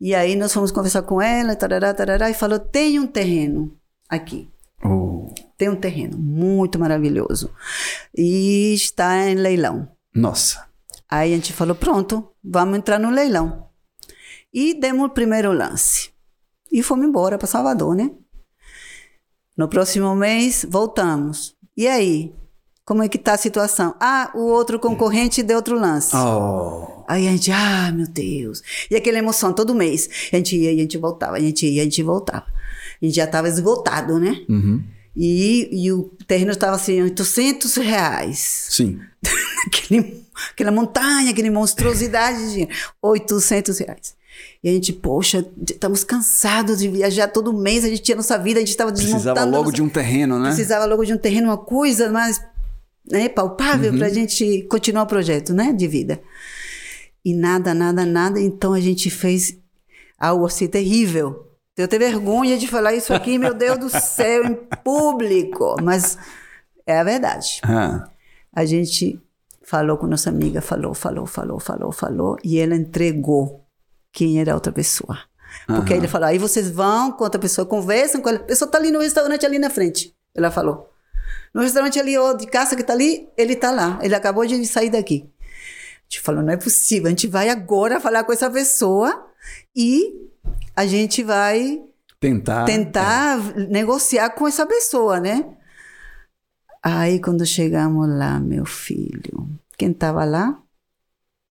S8: E aí, nós fomos conversar com ela, tarará, tarará, e falou, tem um terreno aqui.
S5: Oh,
S8: Tem um terreno muito maravilhoso. E está em leilão.
S5: nossa.
S8: Aí a gente falou: pronto, vamos entrar no leilão. E demos o primeiro lance. E fomos embora para Salvador, né? No próximo mês, voltamos. E aí? Como é que tá a situação? Ah, o outro concorrente deu outro lance.
S5: Oh.
S8: Aí a gente, ah, meu Deus. E aquela emoção todo mês. A gente ia e a gente voltava, a gente ia e a gente voltava. A gente já estava esgotado, né?
S5: Uhum.
S8: E, e o terreno estava assim, 800 reais
S5: Sim.
S8: aquele, aquela montanha, aquela monstruosidade de dinheiro. 800 reais. E a gente, poxa, estamos cansados de viajar todo mês, a gente tinha nossa vida, a gente estava desmontando.
S5: Precisava logo
S8: nossa-
S5: de um terreno, né?
S8: Precisava logo de um terreno, uma coisa mais né, palpável
S5: Uhum.
S8: para a gente continuar o projeto né, de vida. E nada, nada, nada. Então a gente fez algo assim terrível. Eu tenho vergonha de falar isso aqui, meu Deus do céu, em público. Mas é a verdade.
S5: Ah,
S8: A gente falou com nossa amiga, falou, falou, falou, falou, falou, e ela entregou quem era a outra pessoa. Porque aí ele falou, aí vocês vão com outra pessoa, conversam com ela. A pessoa tá ali no restaurante ali na frente. Ela falou. No restaurante ali, ó, de caça que tá ali, ele tá lá. Ele acabou de sair daqui. A gente falou, não é possível. A gente vai agora falar com essa pessoa e a gente vai
S5: tentar.
S8: tentar negociar com essa pessoa, né? Aí quando chegamos lá, meu filho, quem tava lá?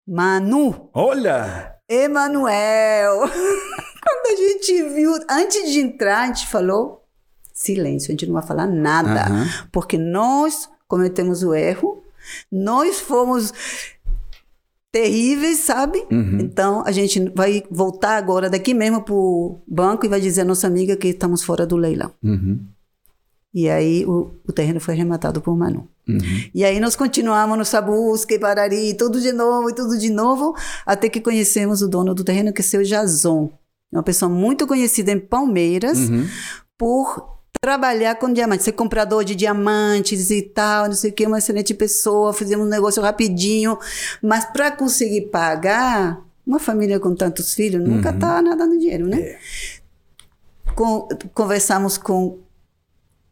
S8: Manu,
S5: Olha!
S8: Emanuel. quando a gente viu, antes de entrar, a gente falou silêncio, a gente não vai falar nada,
S5: Aham.
S8: porque nós cometemos o erro, nós fomos terríveis, sabe?
S5: Uhum.
S8: Então a gente vai voltar agora daqui mesmo pro banco e vai dizer à nossa amiga que estamos fora do leilão.
S5: Uhum.
S8: E aí o, o terreno foi arrematado por Manu.
S5: Uhum.
S8: E aí nós continuamos nessa busca e parari, tudo de novo e tudo de novo, até que conhecemos o dono do terreno, que é o seu Jason. É uma pessoa muito conhecida em Palmeiras
S5: Uhum.
S8: por trabalhar com diamantes, ser comprador de diamantes e tal, não sei o que, uma excelente pessoa, fizemos um negócio rapidinho, mas para conseguir pagar, uma família com tantos filhos nunca tá nadando dinheiro, né? Com- conversamos com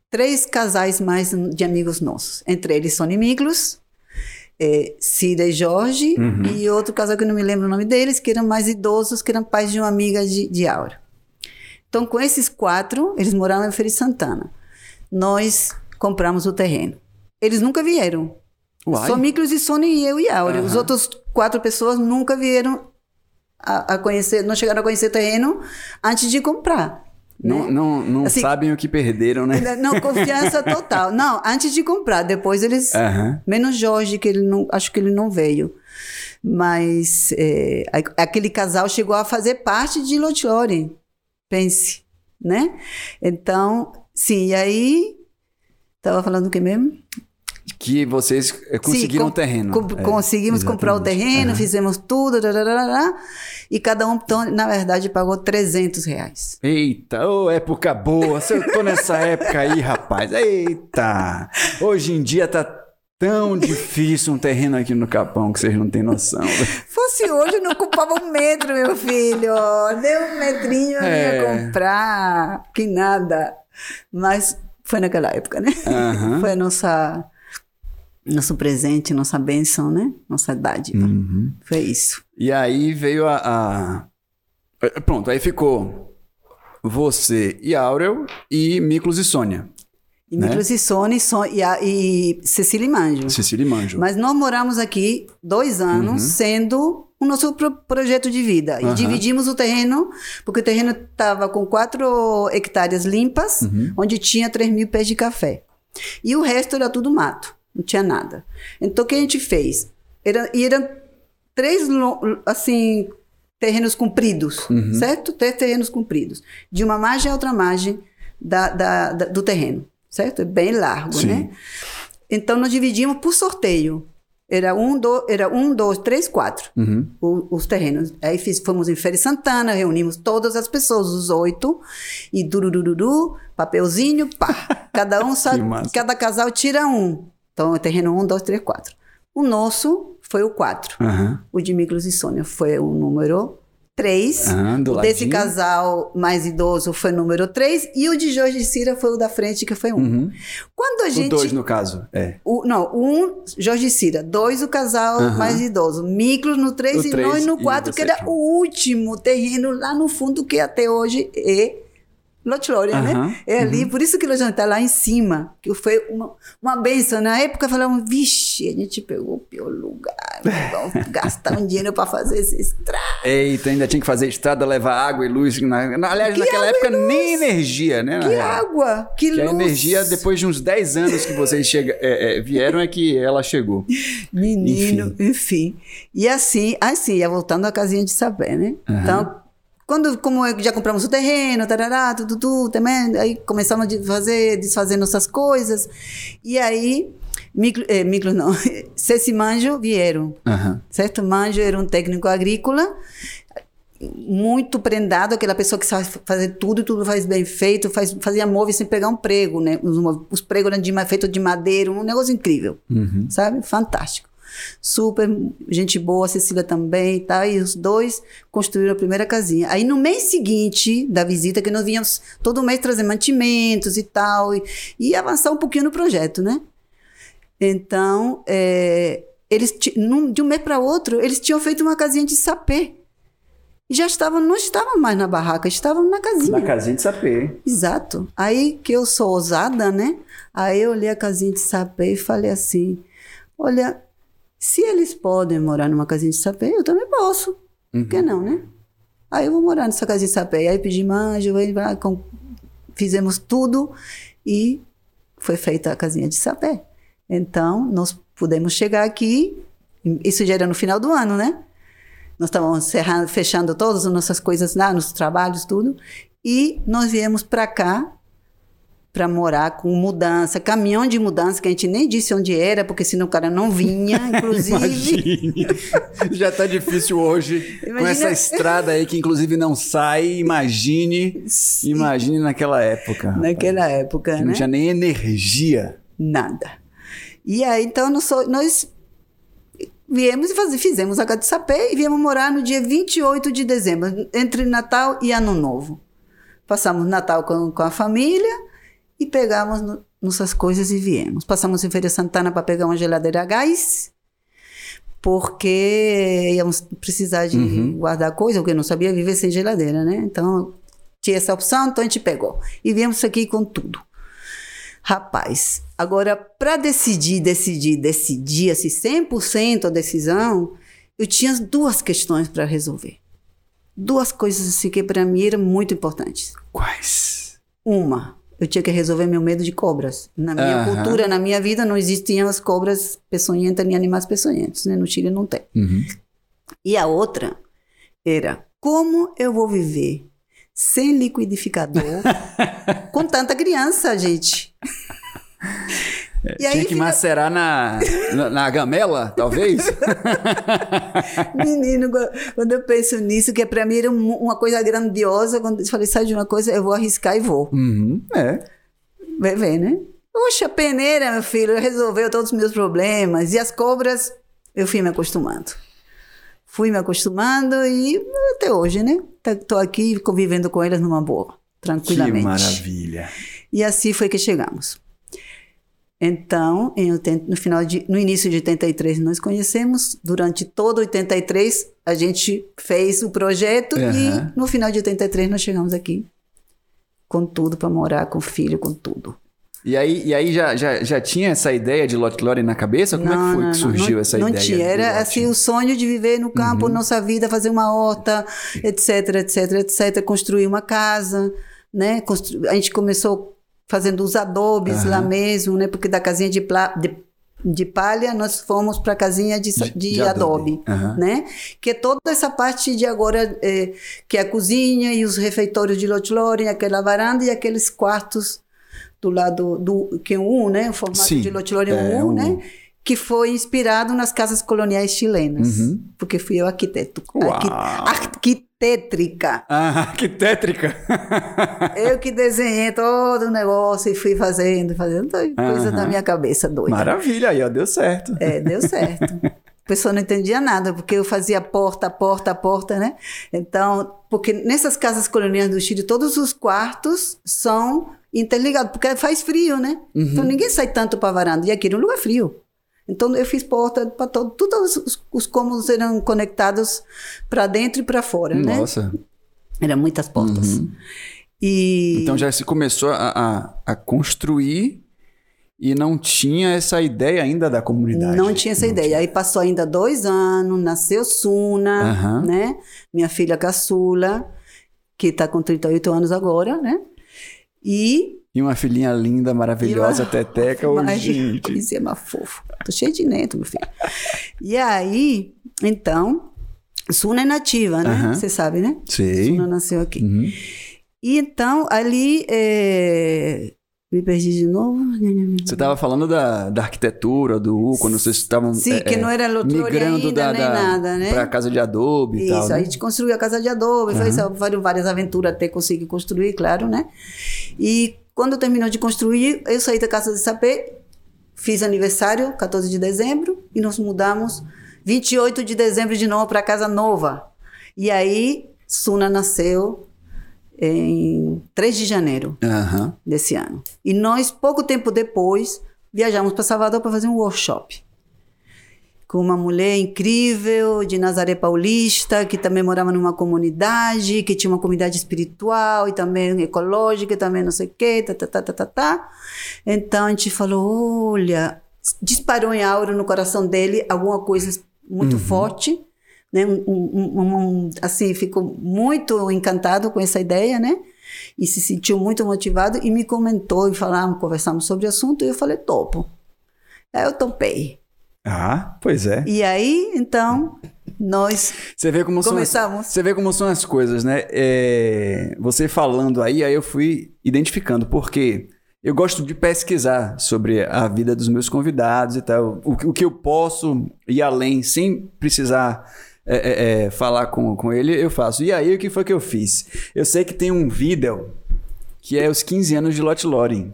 S8: três casais mais de amigos nossos, entre eles Sony Miklos, é, Cida e Jorge, e outro casal que eu não me lembro o nome deles, que eram mais idosos, que eram pais de uma amiga de, de Aura. Então, com esses quatro, eles moravam em Feira de Santana. Nós compramos o terreno. Eles nunca vieram.
S5: Uai.
S8: Só Miklos e Sony, eu e Áurea. Os outros quatro pessoas nunca vieram a, a conhecer, não chegaram a conhecer o terreno antes de comprar.
S5: Não,
S8: né?
S5: não, não
S8: Assim-
S5: sabem o que perderam, né?
S8: Não, confiança total. Não, antes de comprar. Depois eles.
S5: Aham.
S8: Menos Jorge, que ele não. Acho que ele não veio. Mas é, aquele casal chegou a fazer parte de Lotiore. Pense, né? Então, sim, e aí. Tava falando o que mesmo?
S5: Que vocês eh, conseguiram
S8: Sim,
S5: o terreno.
S8: com-
S5: É,
S8: conseguimos comprar o
S5: exatamente.
S8: terreno,
S5: Aham.
S8: fizemos tudo, e cada um, então, na verdade, pagou 300 reais.
S5: Eita, ô época boa. Se eu tô nessa época aí, rapaz. Eita. Hoje em dia tá tão difícil um terreno aqui no Capão que vocês não têm noção.
S8: Fosse hoje, não ocupava um metro, meu filho. Deu um metrinho, eu
S5: É.
S8: ia comprar. Que nada. Mas foi naquela época, né?
S5: Aham.
S8: Foi a nossa... Nosso presente, nossa bênção, né? Nossa dádiva.
S5: Uhum.
S8: Foi isso.
S5: E aí veio a, a- eh, Pronto, aí ficou você e Aurel e Miklos e Sônia.
S8: E
S5: Né?
S8: E e, a- e Cecília e Manjo.
S5: Cecília e Manjo.
S8: Mas nós moramos aqui dois anos, sendo o nosso pro- projeto de vida. E
S5: Uhum. Aham.
S8: dividimos o terreno, porque o terreno estava com quatro hectares limpas,
S5: Uhum.
S8: onde tinha 3 mil pés de café. E o resto era tudo mato, não tinha nada. Então o que a gente fez? Era, e eram três, assim, terrenos compridos,
S5: Uhum.
S8: certo? Três terrenos compridos. De uma margem a outra margem da, da- da- do terreno, certo? É bem largo,
S5: Sim.
S8: né? Então nós dividimos por sorteio. Era um, do, era um dois, três, quatro,
S5: Uhum.
S8: o- os terrenos. Aí fiz, fomos em Feira Santana, reunimos todas as pessoas, os oito, e durururu, papelzinho, pá. Cada um sabe, cada casal tira um. Então, é terreno um, dois, três, quatro. O nosso foi o quatro.
S5: Aham.
S8: O de Miklos e Sônia foi o número 3.
S5: Aham, do
S8: o desse casal mais idoso foi o número 3. E o de Jorge Cira foi o da frente, que foi um.
S5: Uhum.
S8: Quando a
S5: O
S8: gente.
S5: dois, no caso. É.
S8: O, não, um, Jorge Cira. Dois, o casal
S5: Aham.
S8: mais idoso. Miklos no 3
S5: O
S8: e nós no
S5: e
S8: 4, que era o último terreno lá no fundo, que até hoje é Lotlória,
S5: Aham,
S8: né? É ali, por isso que Lotlória está lá em cima. Que foi uma, uma benção. Na época falavam, vixe, a gente pegou o pior lugar. Vamos gastar um dinheiro para fazer esse estrago.
S5: Eita, ainda tinha que fazer estrada, levar água e luz. Na, na- aliás,
S8: Que
S5: naquela época nem energia, né?
S8: Que água, que,
S5: Que a
S8: luz.
S5: energia, depois de uns 10 anos que vocês chega, é, é, vieram, é que ela chegou.
S8: Menino, enfim. E assim, assim, ia voltando à casinha de saber, né? Então, quando como já compramos o terreno, tarará, tudo, tudo, também, aí começamos a fazer, desfazer nossas coisas. E aí, micro, eh, micro não, Ceci e Manjo vieram,
S5: Aham.
S8: certo? Manjo era um técnico agrícola, muito prendado, aquela pessoa que sabe fazer tudo, tudo faz bem feito, faz, fazia móveis sem pegar um prego, né? Os, os pregos eram de, feitos de madeira, um negócio incrível, sabe? Fantástico. Super gente boa, a Cecília também, tá? E os dois construíram a primeira casinha. Aí no mês seguinte da visita, que nós vinhamos todo mês trazer mantimentos e tal, e, e avançar um pouquinho no projeto, né? Então, é, eles num- de um mês para outro, eles tinham feito uma casinha de sapê. E já estavam, não estavam mais na barraca, estavam na casinha.
S5: Na casinha de sapê.
S8: Exato. Aí que eu sou ousada, né? Aí eu olhei a casinha de sapê e falei assim: olha, se eles podem morar numa casinha de sapê, eu também posso. Por que não, né? Aí eu vou morar nessa casinha de sapé. Aí pedi com- fizemos tudo e foi feita a casinha de sapé. Então, nós pudemos chegar aqui, isso já era no final do ano, né? Nós estávamos fechando todas as nossas coisas lá, nos trabalhos, tudo. E nós viemos para cá para morar com mudança, caminhão de mudança, que a gente nem disse onde era, porque senão o cara não vinha, inclusive.
S5: Já tá difícil hoje. Com essa estrada aí que inclusive não sai. Imagine. Imagine naquela época. rapaz.
S8: Naquela época,
S5: Que não
S8: né?
S5: tinha nem energia.
S8: Nada. E aí, então, nós, viemos e faz- fizemos a de sapé e viemos morar no dia 28 de dezembro, entre Natal e Ano Novo. Passamos Natal com, com a família e pegamos no- nossas coisas e viemos. Passamos em Feira Santana para pegar uma geladeira a gás, porque íamos precisar de guardar coisa, porque não sabia viver sem geladeira, né? Então, tinha essa opção, então a gente pegou. E viemos aqui com tudo. Rapaz, agora para decidir, decidir, decidir, assim, 100% a decisão, eu tinha duas questões para resolver. Duas coisas assim que para mim eram muito importantes.
S5: Quais?
S8: Uma, eu tinha que resolver meu medo de cobras. Na minha cultura, na minha vida, não existiam as cobras peçonhentas nem animais peçonhentos, né? No Chile não tem.
S5: Uhum.
S8: E a outra era como eu vou viver sem liquidificador com tanta criança, gente. E
S5: Tinha que
S8: fica-
S5: macerar na, na, na gamela, talvez?
S8: Menino, quando- eu penso nisso, que para mim era um- uma coisa grandiosa, quando eu falei, sai de uma coisa, eu vou arriscar e vou.
S5: uhum. É.
S8: Vai ver, né? Oxa, peneira, meu filho, resolveu todos os meus problemas. E as cobras, eu fui me acostumando. Fui me acostumando e até hoje, né? Estou aqui convivendo com elas numa boa,
S5: Que
S8: tranquilamente.
S5: maravilha.
S8: E assim foi que chegamos. Então, em 80 no, final de, no início de 83 nós conhecemos, durante todo 83 a gente fez o projeto
S5: Aham.
S8: e no final de 83 nós chegamos aqui com tudo para morar, com filho, com tudo.
S5: E aí, e aí já, já, já tinha essa ideia de Lot Glory na cabeça? Como é que foi que surgiu
S8: não,
S5: essa
S8: não
S5: ideia?
S8: tinha,
S5: do
S8: era assim o sonho de viver no campo,
S5: Uhum.
S8: nossa vida, fazer uma horta, etc, etc, etc, construir uma casa, né? A gente começou fazendo os adobes lá mesmo, né? Porque da casinha de, pla- de, de palha nós fomos para a casinha de,
S5: De-
S8: de
S5: adobe.
S8: adobe,
S5: Aham.
S8: né? Que é toda essa parte de agora, eh, que é a cozinha e os refeitórios de Lotlore, aquela varanda e aqueles quartos do lado do que é um né? O formato
S5: Sim,
S8: de Lotlore é
S5: é,
S8: um U,
S5: um
S8: né? Que foi inspirado nas casas coloniais chilenas,
S5: Uhum.
S8: porque fui eu arquiteto,
S5: Uau.
S8: arqui, arquitétrica.
S5: Ah, que tétrica!
S8: Eu que desenhei todo o negócio e fui fazendo, fazendo coisa
S5: Aham.
S8: da minha cabeça doida.
S5: Maravilha, aí ó, deu certo.
S8: É, deu certo. A pessoa não entendia nada, porque eu fazia porta, porta, porta, né? Então, porque nessas casas coloniais do Chile, todos os quartos são interligados, porque faz frio, né?
S5: Uhum.
S8: Então ninguém sai tanto para varanda. E aqui era um lugar frio. Então eu fiz porta para todo, todos os, os cômodos eram conectados para dentro e para fora, né?
S5: Nossa.
S8: Eram muitas portas. E
S5: Então já se começou a, a, a construir e não tinha essa ideia ainda da comunidade.
S8: Não tinha essa ideia. Aí passou ainda dois anos, nasceu Suna,
S5: Aham.
S8: né? Minha filha caçula, que está com 38 anos agora, né? E.
S5: E uma filhinha linda, maravilhosa, teteca,
S8: Ai,
S5: gente.
S8: Coisinha mais fofo. Tô cheio de neto, meu filho. E aí, então, Suna é nativa, né? Você sabe, né?
S5: Sei.
S8: Suna nasceu aqui.
S5: Uhum.
S8: E então, ali. é, Me perdi de novo.
S5: Você estava falando da, da arquitetura, do U, quando vocês estavam
S8: Sim,
S5: é,
S8: que
S5: é,
S8: não era lotrônia
S5: migrando
S8: ainda,
S5: da,
S8: nem
S5: da,
S8: nada, né?
S5: pra casa de adobe e
S8: Isso,
S5: tal. né?
S8: a gente construiu a casa de adobe, foi isso, foram várias aventuras até conseguir construir, claro, né? E quando terminou de construir, eu saí da casa de sapê, fiz aniversário, 14 de dezembro, e nós mudamos 28 de dezembro de novo para casa nova. E aí, Suna nasceu em 3 de janeiro
S5: Aham.
S8: desse ano. E nós, pouco tempo depois, viajamos para Salvador para fazer um workshop. Com uma mulher incrível de Nazaré Paulista, que também morava numa comunidade, que tinha uma comunidade espiritual e também ecológica, e também não sei o quê, tá, tá, tá, tá, tá, tá. Então a gente falou: olha, disparou em aura no coração dele alguma coisa muito forte. Né? Um- um- um- assim, ficou muito encantado com essa ideia, né? e se sentiu muito motivado e me comentou e falamos, conversamos sobre o assunto e eu falei, topo. Aí eu topei.
S5: Ah, pois é.
S8: E aí, então, nós
S5: Você vê como são as,
S8: Começamos.
S5: você vê como são as coisas, né? É, você falando aí, aí eu fui identificando, porque eu gosto de pesquisar sobre a vida dos meus convidados e tal. O, que- o que eu posso ir além sem precisar é, é, é, falar com, com ele, eu faço. E aí, o que foi que eu fiz? Eu sei que tem um vídeo que é os 15 anos de Lot Loren.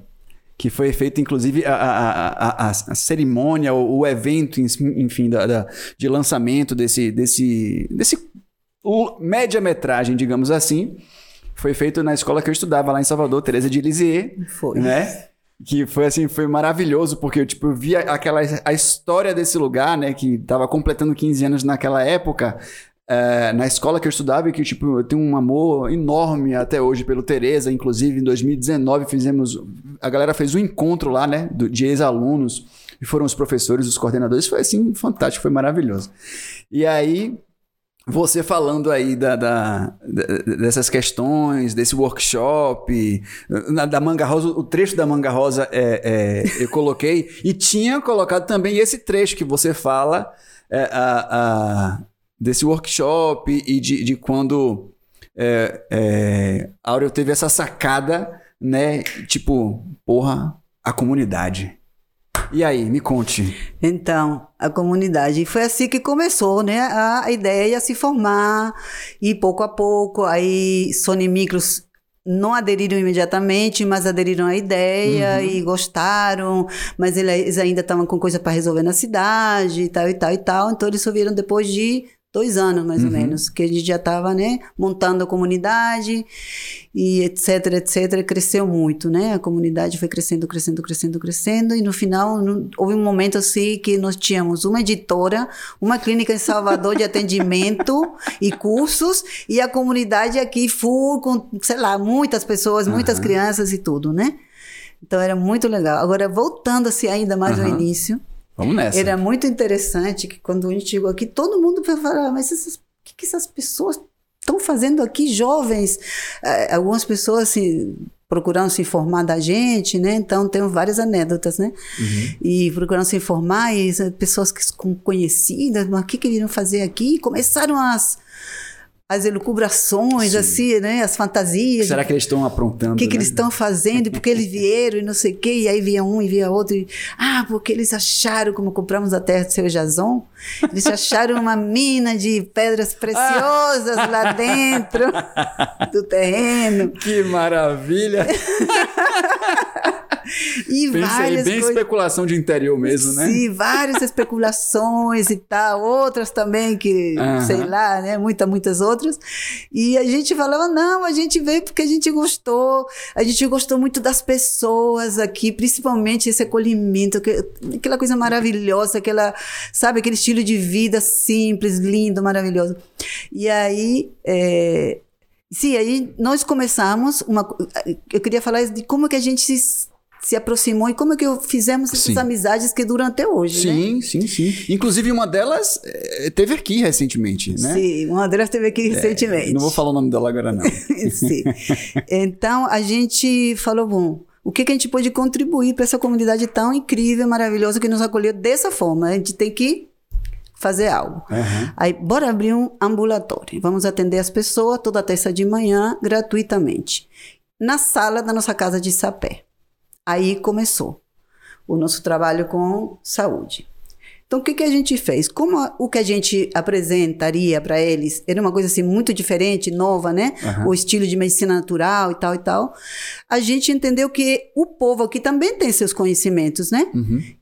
S5: Que foi feito, inclusive, a, a, a, a, cerimônia, o, o evento, enfim, da, da- de lançamento desse, desse, desse média-metragem, digamos assim, foi feito na escola que eu estudava lá em Salvador, Teresa de Lisieux,
S8: foi.
S5: né? Que foi assim, foi maravilhoso, porque eu, tipo, eu via aquela, a história desse lugar, né? Que tava completando 15 anos naquela época, eh, na escola que eu estudava, e que, tipo, eu tenho um amor enorme até hoje pelo Teresa. Inclusive, em 2019, fizemos. A galera fez um encontro lá, né? de ex-alunos, e foram os professores, os coordenadores. Foi assim, fantástico, foi maravilhoso. E aí, você falando aí da- da- dessas questões, desse workshop, na- da Manga Rosa, o trecho da Manga Rosa é, é, eu coloquei, e tinha colocado também esse trecho que você fala é, a- a- desse workshop e de, de quando é, é, Áureo teve essa sacada, né? Tipo, porra, a comunidade. E aí, me conte.
S8: Então, a comunidade. E foi assim que começou, né? A, a ideia a se formar. E pouco a pouco, aí Sony Micros não aderiram imediatamente, mas aderiram à ideia e gostaram. Mas ele- eles ainda estavam com coisa para resolver na cidade e tal e tal e tal. Então, eles só viram depois de dois anos, mais ou menos, que a gente já estava, né? Montando a comunidade e etc, etc. Cresceu muito, né? A comunidade foi crescendo, crescendo, crescendo, crescendo. E no final, no- houve um momento assim que nós tínhamos uma editora, uma clínica em Salvador de atendimento e cursos, e a comunidade aqui full, com, sei lá, muitas pessoas, muitas crianças e tudo, né? Então era muito legal. Agora, voltando assim ainda mais ao
S5: Aham.
S8: início,
S5: Vamos nessa.
S8: era muito interessante que quando a gente chegou aqui, todo mundo foi falar, mas essas- o que, que essas pessoas estão fazendo aqui, jovens? Eh, algumas pessoas assim, procurando se informar da gente, né? Então, tem várias anedotas, né? E procurando se informar, e as pessoas que conhecidas, mas o que, que eles iam fazer aqui? E começaram as, as elucubrações, assim, né? As fantasias.
S5: Será que eles estão aprontando?
S8: O que, que
S5: né?
S8: eles estão fazendo? E por que eles vieram e não sei o quê? E aí via um e via outro. E, ah, porque eles acharam, como compramos a terra do seu Jason, eles acharam uma mina de pedras preciosas lá dentro do terreno.
S5: Que maravilha!
S8: E
S5: Pensa aí,
S8: várias
S5: bem
S8: coisas.
S5: especulação de interior mesmo, né?
S8: Sim, várias especulações e tal, outras também que,
S5: Aham.
S8: sei lá, né, muitas, muitas outras. E a gente falava, não, a gente veio porque a gente gostou, a gente gostou muito das pessoas aqui, principalmente esse acolhimento, que- aquela coisa maravilhosa, aquela, sabe, aquele estilo de vida simples, lindo, maravilhoso. E aí, é, sim, aí nós começamos uma, eu queria falar de como que a gente se se aproximou e como é que fizemos essas
S5: Sim.
S8: amizades que duram até hoje, né?
S5: Sim, sim, sim. Inclusive, uma delas eh, teve aqui recentemente, né?
S8: Sim, uma delas teve aqui recentemente.
S5: Não vou falar o nome dela agora, não.
S8: Sim. Então, a gente falou, bom, o que, que a gente pode contribuir para essa comunidade tão incrível, maravilhosa, que nos acolheu dessa forma? A gente tem que fazer algo. Aí, bora abrir um ambulatório. Vamos atender as pessoas toda terça de manhã, gratuitamente. Na sala da nossa casa de Sapé. Aí começou o nosso trabalho com saúde. Então, o que, que a gente fez? Como a- o que a gente apresentaria para eles era uma coisa assim muito diferente, nova, né? O estilo de medicina natural e tal e tal. A gente entendeu que o povo aqui também tem seus conhecimentos, né?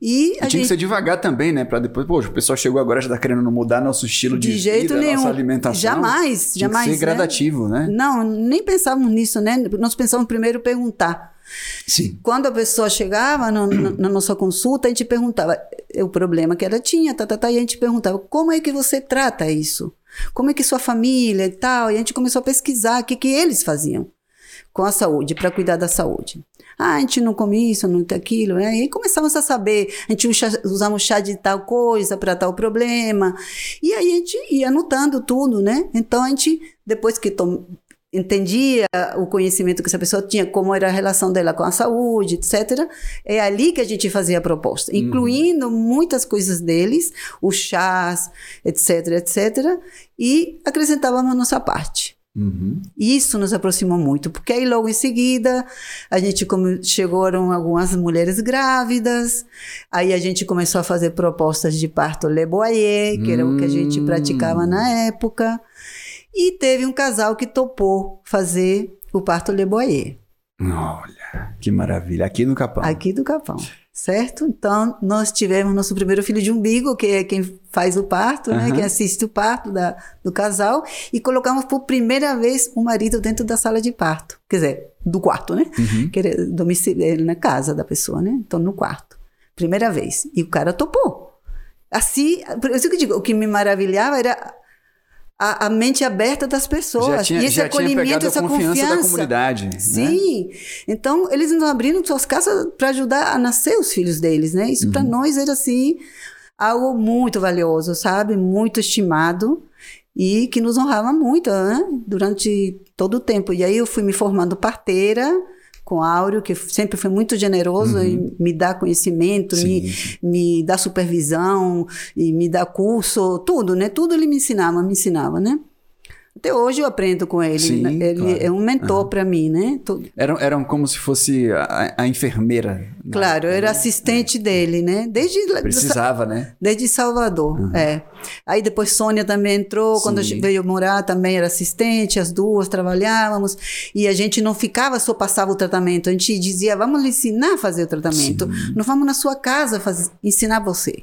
S8: E
S5: E
S8: a
S5: tinha que
S8: gente
S5: ser devagar também, né? Pra depois, poxa, o pessoal chegou agora já tá querendo mudar nosso estilo de,
S8: De jeito
S5: vida,
S8: nenhum.
S5: nossa alimentação.
S8: Jamais,
S5: Tinha
S8: jamais,
S5: Que ser
S8: né?
S5: gradativo, né?
S8: Não, nem pensávamos nisso, né? Nós pensávamos primeiro perguntar.
S5: Sim.
S8: Quando a pessoa chegava no- na, na nossa consulta, a gente perguntava eh, o problema que ela tinha, tá, tá, tá, e a gente perguntava como é que você trata isso? Como é que sua família e tal? E a gente começou a pesquisar o que, que eles faziam com a saúde, para cuidar da saúde. Ah, a gente não come isso, não tem aquilo, né? E começamos a saber, a gente usa, usamos chá de tal coisa para tal problema. E aí a gente ia anotando tudo, né? Então a gente, depois que tom- entendia o conhecimento que essa pessoa tinha, como era a relação dela com a saúde, etc. É ali que a gente fazia a proposta, incluindo muitas coisas deles, os chás, etc, etc, e acrescentávamos a nossa parte.
S5: Uhum.
S8: Isso nos aproximou muito, porque aí logo em seguida a gente chegaram algumas mulheres grávidas, aí a gente começou a fazer propostas de parto Le Boyer, que era o que a gente
S5: Hum.
S8: praticava na época, e teve um casal que topou fazer o parto Le Boyer,
S5: Olha, que maravilha. Aqui no Capão.
S8: aqui do Capão. Certo? Então, nós tivemos nosso primeiro filho de umbigo, que é quem faz o parto, né?
S5: Aham.
S8: Quem assiste o parto da, do casal. E colocamos por primeira vez o marido dentro da sala de parto. Quer dizer, do quarto, né?
S5: Uhum.
S8: Que era domicílio, ele na casa da pessoa, né? Então, no quarto. Primeira vez. E o cara topou. Assim, por isso que eu digo, o que me maravilhava era a, a mente aberta das pessoas.
S5: tinha,
S8: e esse acolhimento, essa
S5: confiança,
S8: confiança.
S5: da comunidade. Né?
S8: Sim. Então, eles nos abriram suas casas para ajudar a nascer os filhos deles, né? Isso
S5: Uhum.
S8: para nós era assim algo muito valioso, sabe? Muito estimado e que nos honrava muito, né? Durante todo o tempo. E aí eu fui me formando parteira com Áureo, que sempre foi muito generoso em me dar conhecimento,
S5: Uhum. Sim,
S8: me, me dar supervisão e me dar curso, tudo, né? Tudo ele me ensinava, me ensinava, né? Até hoje eu aprendo com ele.
S5: Sim,
S8: né? ele
S5: claro.
S8: é um mentor para mim, né? Tô-
S5: Eram, eram como se fosse a, a enfermeira. né?
S8: Claro, eu era assistente dele, né? Desde
S5: Precisava, né?
S8: Desde Salvador, é. Aí depois Sônia também entrou, quando
S5: Sim.
S8: veio morar também era assistente, as duas trabalhávamos, e a gente não ficava só passava o tratamento, a gente dizia, vamos lhe ensinar a fazer o tratamento, nós vamos na sua casa faz- ensinar você.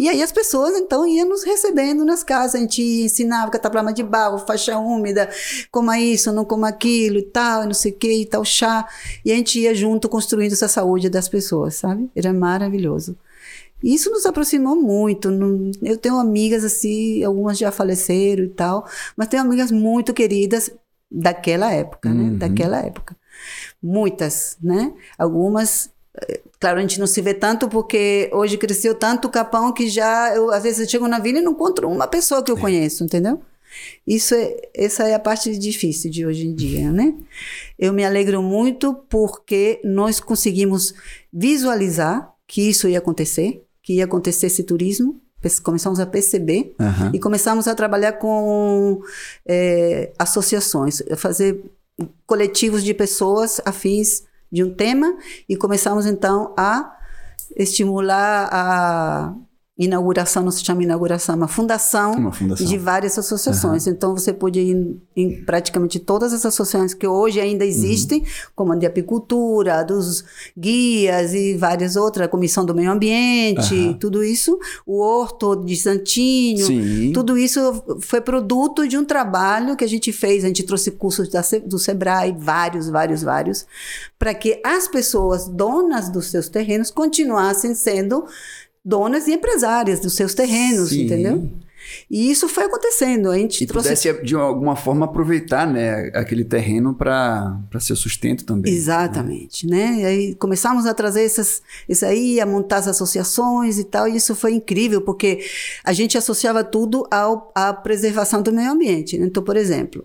S8: E aí as pessoas então iam nos recebendo nas casas, a gente ensinava cataplama de barro, faixa úmida, coma isso, não coma aquilo e tal, não sei o que, e tal chá. E a gente ia junto construindo essa saúde das pessoas, sabe? Era maravilhoso. Isso nos aproximou muito. Eu tenho amigas assim, algumas já faleceram e tal, mas tenho amigas muito queridas daquela época, né?
S5: Uhum.
S8: Daquela época. Muitas, né? Algumas, claro, a gente não se vê tanto porque hoje cresceu tanto o Capão que já, eu, às vezes eu chego na vila e não encontro uma pessoa que eu conheço, entendeu? Isso é, essa é a parte difícil de hoje em dia, né? Eu me alegro muito porque nós conseguimos visualizar que isso ia acontecer, que ia acontecer esse turismo, começamos a perceber
S5: Aham.
S8: e começamos a trabalhar com eh, associações, fazer coletivos de pessoas afins de um tema e começamos então a estimular a inauguração, não se chama inauguração, uma fundação,
S5: Uma fundação.
S8: de várias associações. Então você pôde ir em, praticamente todas as associações que hoje ainda existem, como a de apicultura, dos guias e várias outras, a Comissão do Meio Ambiente,
S5: Aham.
S8: tudo isso, o Horto de Santinho,
S5: Sim.
S8: tudo isso foi produto de um trabalho que a gente fez. A gente trouxe cursos da do Sebrae, vários, vários, vários, para que as pessoas donas dos seus terrenos continuassem sendo donas e empresárias dos seus terrenos,
S5: Sim.
S8: entendeu? E isso foi acontecendo. A gente
S5: E
S8: trouxe
S5: pudesse, de alguma forma, aproveitar né, aquele terreno para seu sustento também.
S8: Exatamente, né? E aí começamos a trazer essas, isso aí, a montar as associações e tal, e isso foi incrível, porque a gente associava tudo ao, à preservação do meio ambiente. né? Então, por exemplo,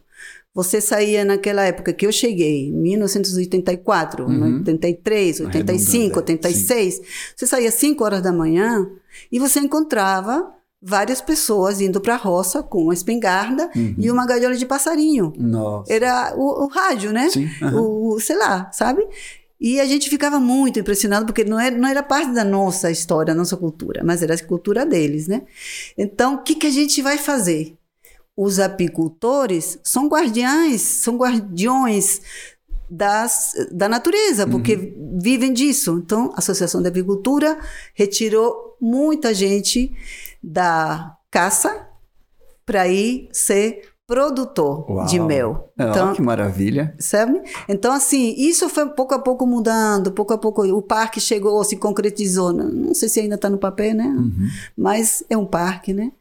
S8: você saía naquela época que eu cheguei, 1984,
S5: Uhum.
S8: 83, 85,
S5: Arredondando, é,
S8: 86, você saía às 5 horas da manhã e você encontrava várias pessoas indo para a roça com uma espingarda e uma gaiola de passarinho.
S5: Nossa.
S8: Era o, o rádio, né?
S5: Sim, aham.
S8: O, o- sei lá, sabe? E a gente ficava muito impressionado, porque não era, não era parte da nossa história, da nossa cultura, mas era a cultura deles, né? Então, o que, que a gente vai fazer? Os apicultores são guardiães, são guardiões das, da natureza, porque vivem disso. Então, a Associação da Apicultura retirou muita gente da caça para ir ser produtor
S5: Uau.
S8: de mel.
S5: Ah,
S8: Então,
S5: que maravilha.
S8: Sabe? Então, assim, isso foi pouco a pouco mudando, pouco a pouco o parque chegou, se concretizou. Não, não sei se ainda está no papel, né? Mas é um parque, né?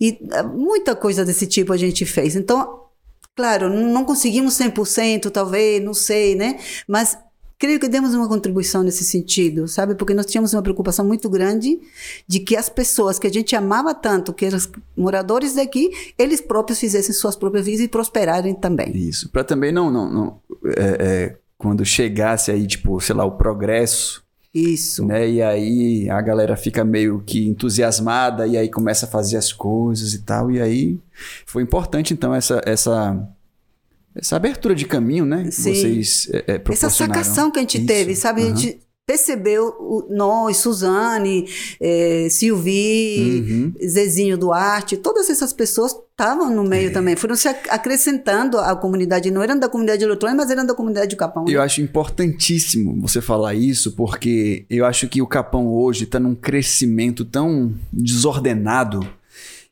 S8: E ah, muita coisa desse tipo a gente fez. Então, claro, não conseguimos 100%, talvez, não sei, né? Mas creio que demos uma contribuição nesse sentido, sabe? Porque nós tínhamos uma preocupação muito grande de que as pessoas que a gente amava tanto, que eram moradores daqui, eles próprios fizessem suas próprias vidas e prosperarem também.
S5: Isso. Pra também não. não, não é, é, quando chegasse aí, tipo, sei lá, o progresso,
S8: Isso.
S5: né? E aí a galera fica meio que entusiasmada e aí começa a fazer as coisas e tal. E aí foi importante, então, essa. essa essa abertura de caminho, né?
S8: Sim.
S5: Vocês é, é,
S8: Essa sacação que a gente
S5: Isso.
S8: teve, sabe? A
S5: Aham.
S8: gente percebeu, o- nós, Suzane, eh, Silvi,
S5: Uhum.
S8: Zezinho Duarte, todas essas pessoas estavam no
S5: É.
S8: meio também, foram se ac- acrescentando à comunidade, não eram da comunidade eletrônica, mas eram da comunidade do Capão. né?
S5: Eu acho importantíssimo você falar isso, porque eu acho que o Capão hoje está num crescimento tão desordenado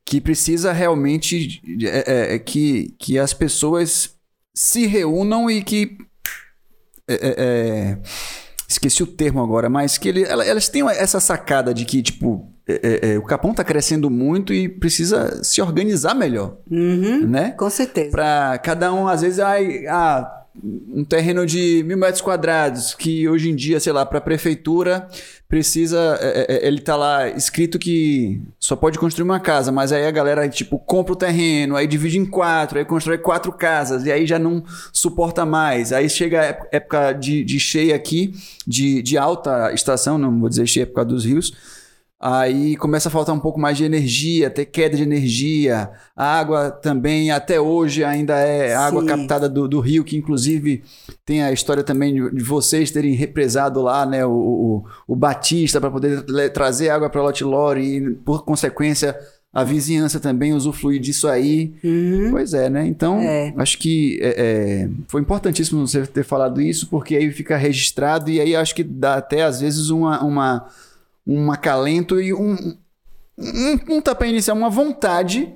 S5: que precisa realmente é, é, é, que, que as pessoas se reúnam e que. Esqueci o termo agora, mas que ele, ela- elas tenham essa sacada de que, tipo, é, é, é, o Capão está crescendo muito e precisa se organizar melhor,
S8: Uhum,
S5: né?
S8: com certeza.
S5: Para cada um, às vezes, ai, ah, um terreno de mil metros quadrados, que hoje em dia, sei lá, para a prefeitura precisa. é, é, ele tá lá escrito que só pode construir uma casa, mas aí a galera, tipo, compra o terreno, aí divide em quatro, aí constrói quatro casas, e aí já não suporta mais. Aí chega a ép- época de, de cheia aqui, de, de alta estação, não vou dizer cheia por causa dos rios. Aí começa a faltar um pouco mais de energia, ter queda de energia. A água também, até hoje, ainda é água captada do, do rio, que inclusive tem a história também de, de vocês terem represado lá né, o, o, o Batista para poder trazer água para Lote Lore e, por consequência, a vizinhança também usufruir disso aí.
S8: Uhum.
S5: Pois é, né? Então,
S8: É.
S5: acho que é, é, foi importantíssimo você ter falado isso, porque aí fica registrado e aí acho que dá até, às vezes, uma, uma, um acalento e um, um pontapé inicial, uma vontade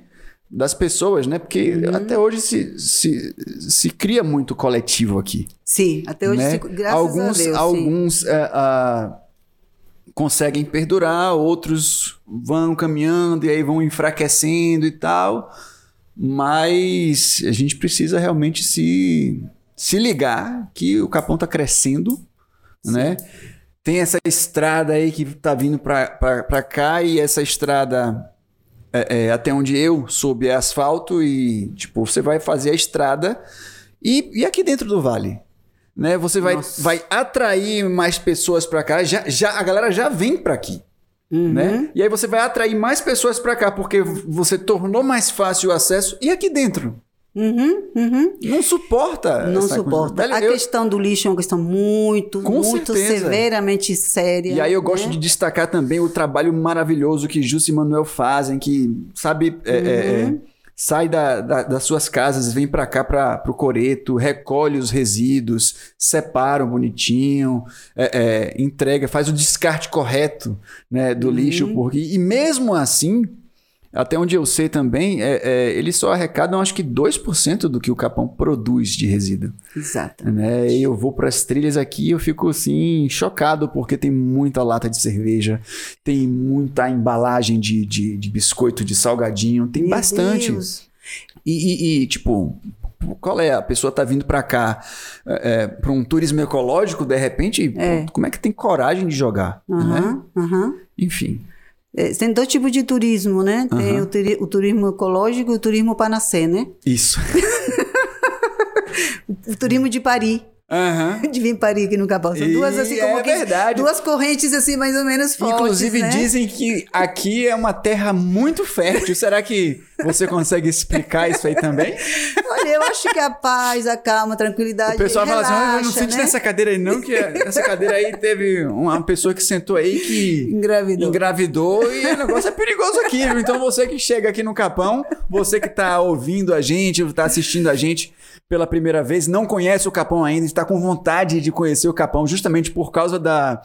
S5: das pessoas, né? Porque
S8: Uhum.
S5: até hoje se, se, se cria muito coletivo aqui.
S8: Sim, até hoje,
S5: né?
S8: se- graças
S5: alguns
S8: a Deus. sim.
S5: alguns é, conseguem perdurar, outros vão caminhando e aí vão enfraquecendo e tal. Mas a gente precisa realmente se, se ligar que o Capão está crescendo, né? Tem essa estrada aí que tá vindo para cá e essa estrada é, é, até onde eu soube é asfalto e tipo você vai fazer a estrada e, e aqui dentro do vale, né? Você vai,
S8: Nossa.
S5: vai atrair mais pessoas para cá. Já, já a galera já vem para aqui,
S8: Uhum.
S5: né? E aí você vai atrair mais pessoas para cá porque você tornou mais fácil o acesso e aqui dentro
S8: Uhum, uhum.
S5: não suporta.
S8: Não suporta. A
S5: Eu-
S8: questão do lixo é uma questão muito,
S5: Com
S8: muito
S5: certeza.
S8: severamente séria.
S5: E aí eu gosto
S8: né?
S5: de destacar também o trabalho maravilhoso que Júcio e Manuel fazem, que, sabe, é, é, é, sai da- da- das suas casas, vem pra cá, para pro coreto, recolhe os resíduos, separa bonitinho, é, é, entrega, faz o descarte correto né, do lixo, porque, e mesmo assim, até onde eu sei também, é, é, eles só arrecadam acho que 2% do que o Capão produz de resíduo
S8: Exato.
S5: né? E eu vou para as trilhas aqui e eu fico assim chocado porque tem muita lata de cerveja, tem muita embalagem de, de, de biscoito, de salgadinho, tem
S8: Meu
S5: bastante.
S8: Deus.
S5: E, e- e, tipo, qual é? A pessoa tá vindo para cá é, para um turismo ecológico, de repente,
S8: É.
S5: como é que tem coragem de jogar? né?
S8: Aham, aham.
S5: Enfim.
S8: É, tem dois tipos de turismo, né? Tem
S5: Aham.
S8: o, turi- o turismo ecológico e o turismo panacê, né?
S5: Isso.
S8: O turismo de Paris.
S5: Aham.
S8: de aqui no Capão. São duas, assim, como
S5: é
S8: que,
S5: verdade.
S8: duas correntes, assim, mais ou menos fortes,
S5: Inclusive
S8: né?
S5: dizem que aqui é uma terra muito fértil. Será que você consegue explicar isso aí também?
S8: Olha, eu acho que a paz, a calma, a tranquilidade.
S5: O pessoal fala assim: "Ah, eu não
S8: relaxa,
S5: sente
S8: né?
S5: nessa cadeira aí, não, que essa cadeira aí teve uma pessoa que sentou aí que
S8: Engravidou.
S5: engravidou e o negócio é perigoso aqui. Então você que chega aqui no Capão, você que tá ouvindo a gente, tá assistindo a gente pela primeira vez, não conhece o Capão ainda, está com vontade de conhecer o Capão, justamente por causa da,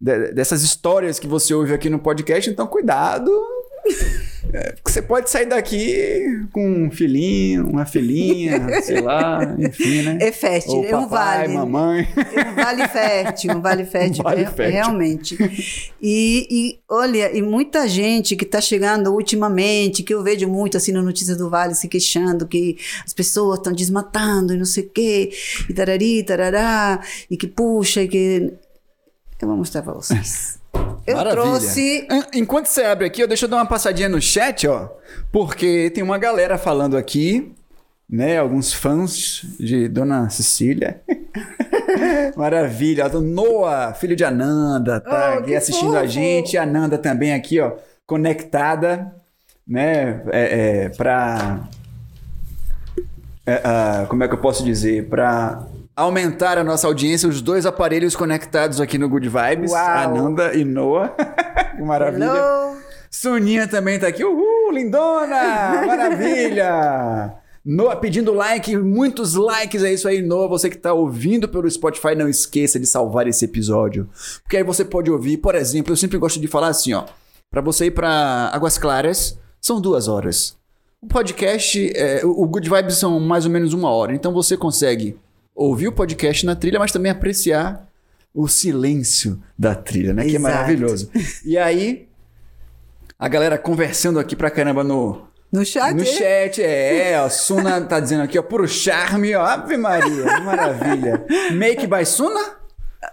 S5: de- dessas histórias que você ouve aqui no podcast. Então, cuidado. É, porque você pode sair daqui com um filhinho, uma filhinha, sei lá, enfim, né?
S8: É fértil,
S5: Ou
S8: é um
S5: papai,
S8: vale.
S5: mamãe.
S8: Um vale fértil, um vale fértil,
S5: Um vale
S8: é-
S5: fértil.
S8: realmente. E, e, olha, e muita gente que está chegando ultimamente, que eu vejo muito assim no Notícias do Vale se queixando que as pessoas estão desmatando e não sei o quê, e tarari, tarará, e que puxa, e que. Eu vou mostrar para vocês. Eu
S5: Maravilha.
S8: trouxe.
S5: En- Enquanto você abre aqui, ó, deixa eu dar uma passadinha no chat, ó. Porque tem uma galera falando aqui, né? Alguns fãs de Dona Cecília. Maravilha. ó, Noah, filho de Ananda, tá
S8: Oh,
S5: aqui assistindo a
S8: fofo.
S5: gente. A Ananda também aqui, ó, conectada, né? É, é, pra. é, ah, como é que eu posso dizer? Pra aumentar a nossa audiência, os dois aparelhos conectados aqui no Good Vibes,
S8: Uau.
S5: Ananda e Noah. que maravilha.
S8: Hello.
S5: Soninha também tá aqui. Uhul, lindona! Maravilha! Noah pedindo like, muitos likes, é isso aí, Noah. Você que tá ouvindo pelo Spotify, não esqueça de salvar esse episódio. Porque aí você pode ouvir, por exemplo, eu sempre gosto de falar assim, ó. Pra você ir pra Águas Claras, são duas horas. O podcast, é, o Good Vibes são mais ou menos uma hora. Então você consegue ouvir o podcast na trilha, mas também apreciar o silêncio da trilha, né? Que é
S8: Exato.
S5: maravilhoso. E aí, a galera conversando aqui pra caramba no,
S8: No chat?
S5: no chat. É, a Suna tá dizendo aqui, ó, puro charme, ó. Ave Maria, que maravilha. Make by Suna?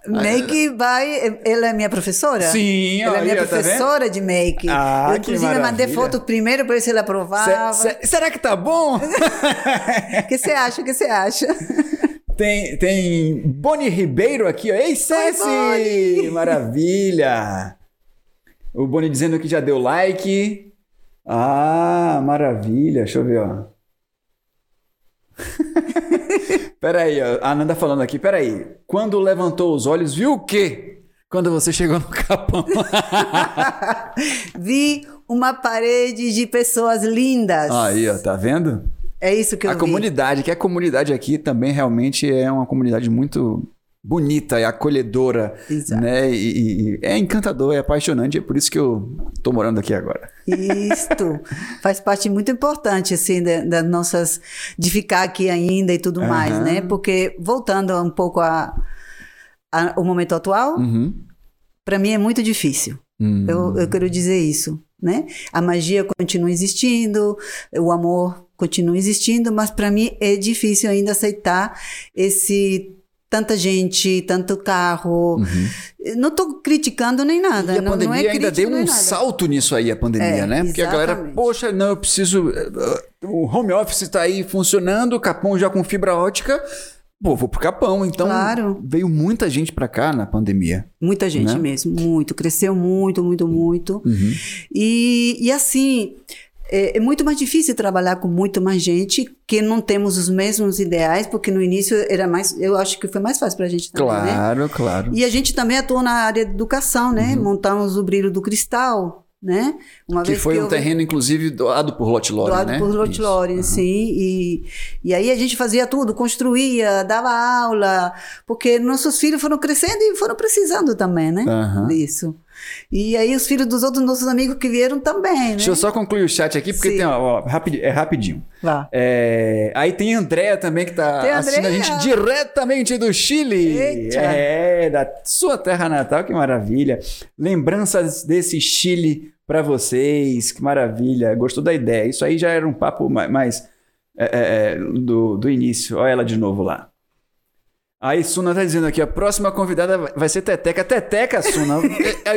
S8: Make by. Ela é minha professora?
S5: Sim,
S8: Ela é minha
S5: tá
S8: professora de make.
S5: Ah,
S8: eu, inclusive, mandei
S5: maravilha.
S8: foto primeiro para ver se ela aprovava.
S5: Cê- cê- será que tá bom?
S8: O que você acha? O que você acha?
S5: Tem, tem Boni Ribeiro aqui, ó. Ei, Ceci! Maravilha! O Boni dizendo que já deu like. Ah, maravilha. Deixa eu ver, ó. Peraí, ó. A Ananda falando aqui. Peraí. Quando levantou os olhos, viu o quê? Quando você chegou no capão.
S8: Vi uma parede de pessoas lindas.
S5: Aí, ó. Tá vendo?
S8: É isso que eu
S5: a
S8: vi.
S5: comunidade, que a comunidade aqui também realmente é uma comunidade muito bonita e acolhedora,
S8: Exato.
S5: né? E, e- é encantador, é apaixonante, é por isso que eu tô morando aqui agora.
S8: Isto faz parte muito importante, assim, da- das nossas. de ficar aqui ainda e tudo mais,
S5: Aham.
S8: né? Porque, voltando um pouco a, a- ao momento atual,
S5: Uhum.
S8: para mim é muito difícil.
S5: Hum.
S8: Eu, eu quero dizer isso, né? A magia continua existindo, o amor continua existindo, mas para mim é difícil ainda aceitar esse tanta gente, tanto carro. Não estou criticando nem nada.
S5: Uhum. E a
S8: não,
S5: pandemia
S8: não é
S5: ainda deu um salto nisso aí, a pandemia,
S8: É,
S5: né? Porque a galera, poxa, não, eu preciso. eh, O home office tá aí funcionando, o Capão já com fibra ótica. Pô, vou pro Capão. Então,
S8: Claro.
S5: veio muita gente pra cá na pandemia.
S8: Muita gente
S5: Né?
S8: mesmo, muito. Cresceu muito, muito, muito.
S5: Uhum.
S8: E, e assim, é, é muito mais difícil trabalhar com muito mais gente que não temos os mesmos ideais, porque no início era mais, eu acho que foi mais fácil pra gente também, né?
S5: Claro, claro.
S8: E a gente também atuou na área de educação, né?
S5: Uhum.
S8: Montamos o Brilho do Cristal, né? Uma
S5: Que foi um
S8: eu-
S5: terreno, inclusive, doado por Lot Lore,
S8: doado
S5: né?
S8: por Lot. Lore,
S5: Aham.
S8: sim. E, e aí a gente fazia tudo, construía, dava aula, porque nossos filhos foram crescendo e foram precisando também, né? Disso. E aí os filhos dos outros nossos amigos que vieram também, né?
S5: Deixa eu só concluir o chat aqui, porque
S8: Sim.
S5: tem, ó, ó, é rapidinho.
S8: Lá.
S5: É, aí tem a Andréa também, que tá
S8: Tem
S5: assistindo a gente diretamente do Chile.
S8: Eita.
S5: É, da sua terra natal, que maravilha. Lembranças desse Chile pra vocês, que maravilha. Gostou da ideia. Isso aí já era um papo ma- mais é, é, é, do, do início. Olha ela de novo lá. Aí Suna tá dizendo aqui, a próxima convidada vai- ser Teteca. Teteca, Suna,